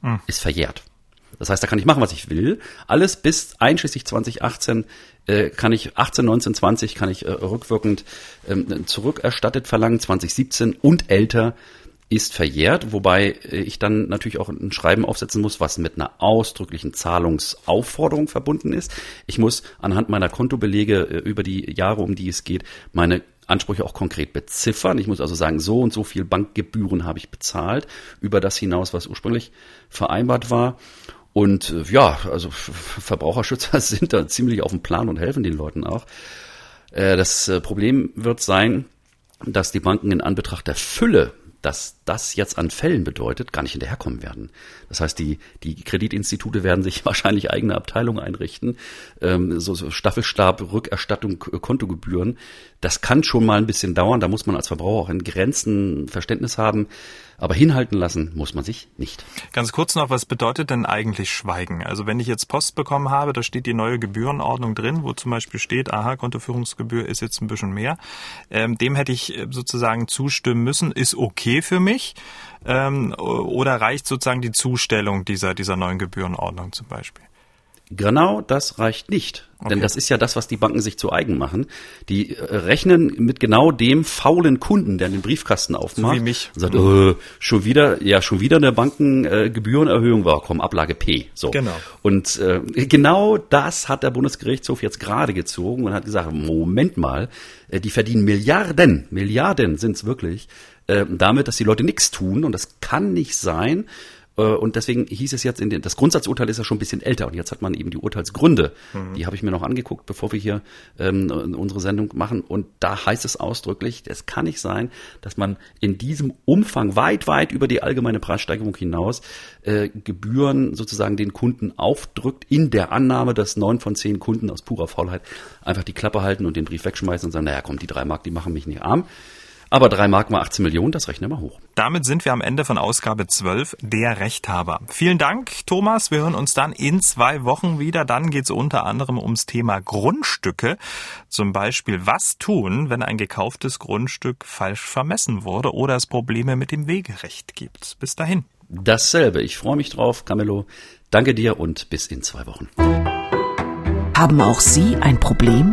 hm. ist verjährt. Das heißt, da kann ich machen, was ich will. Alles bis einschließlich 2018 äh, kann ich 18, 19, 20 kann ich äh, rückwirkend ähm, zurückerstattet verlangen. 2017 und älter ist verjährt, wobei äh, ich dann natürlich auch ein Schreiben aufsetzen muss, was mit einer ausdrücklichen Zahlungsaufforderung verbunden ist. Ich muss anhand meiner Kontobelege äh, über die Jahre, um die es geht, meine Ansprüche auch konkret beziffern. Ich muss also sagen, so und so viel Bankgebühren habe ich bezahlt, über das hinaus, was ursprünglich vereinbart war. Und äh, ja, also Verbraucherschützer sind da ziemlich auf dem Plan und helfen den Leuten auch. Das Problem wird sein, dass die Banken in Anbetracht der Fülle dass das jetzt an Fällen bedeutet, gar nicht hinterherkommen werden. Das heißt, die, die Kreditinstitute werden sich wahrscheinlich eigene Abteilungen einrichten, ähm, so, so Staffelstab, Rückerstattung, Kontogebühren. Das kann schon mal ein bisschen dauern, da muss man als Verbraucher auch in Grenzen Verständnis haben. Aber hinhalten lassen muss man sich nicht. Ganz kurz noch, was bedeutet denn eigentlich Schweigen? Also wenn ich jetzt Post bekommen habe, da steht die neue Gebührenordnung drin, wo zum Beispiel steht, aha, Kontoführungsgebühr ist jetzt ein bisschen mehr. Ähm, dem hätte ich äh, sozusagen zustimmen müssen, ist okay für mich. Ähm, oder reicht sozusagen die Zustellung dieser, dieser neuen Gebührenordnung zum Beispiel? Genau das reicht nicht. Okay. Denn das ist ja das, was die Banken sich zu eigen machen. Die äh, rechnen mit genau dem faulen Kunden, der den Briefkasten aufmacht. So wie mich. Und sagt, äh, schon wieder, ja, schon wieder eine Bankengebührenerhöhung äh, war, komm, Ablage P. So. Genau. Und äh, genau das hat der Bundesgerichtshof jetzt gerade gezogen und hat gesagt, Moment mal, äh, die verdienen Milliarden, Milliarden sind's wirklich, äh, damit, dass die Leute nichts tun. Und das kann nicht sein. Äh, und deswegen hieß es jetzt in den, das Grundsatzurteil ist ja schon ein bisschen älter und jetzt hat man eben die Urteilsgründe. Mhm. Die habe ich mir noch angeguckt, bevor wir hier ähm, unsere Sendung machen. Und da heißt es ausdrücklich, es kann nicht sein, dass man in diesem Umfang weit, weit über die allgemeine Preissteigerung hinaus äh, Gebühren sozusagen den Kunden aufdrückt, in der Annahme, dass neun von zehn Kunden aus purer Faulheit einfach die Klappe halten und den Brief wegschmeißen und sagen, naja, komm, die drei Mark, die machen mich nicht arm. Aber drei Mark mal 18 Millionen, das rechnen wir hoch. Damit sind wir am Ende von Ausgabe 12, der Rechthaber. Vielen Dank, Thomas. Wir hören uns dann in zwei Wochen wieder. Dann geht es unter anderem ums Thema Grundstücke. Zum Beispiel, was tun, wenn ein gekauftes Grundstück falsch vermessen wurde oder es Probleme mit dem Wegerecht gibt. Bis dahin. Dasselbe. Ich freue mich drauf, Camillo. Danke dir und bis in zwei Wochen. Haben auch Sie ein Problem?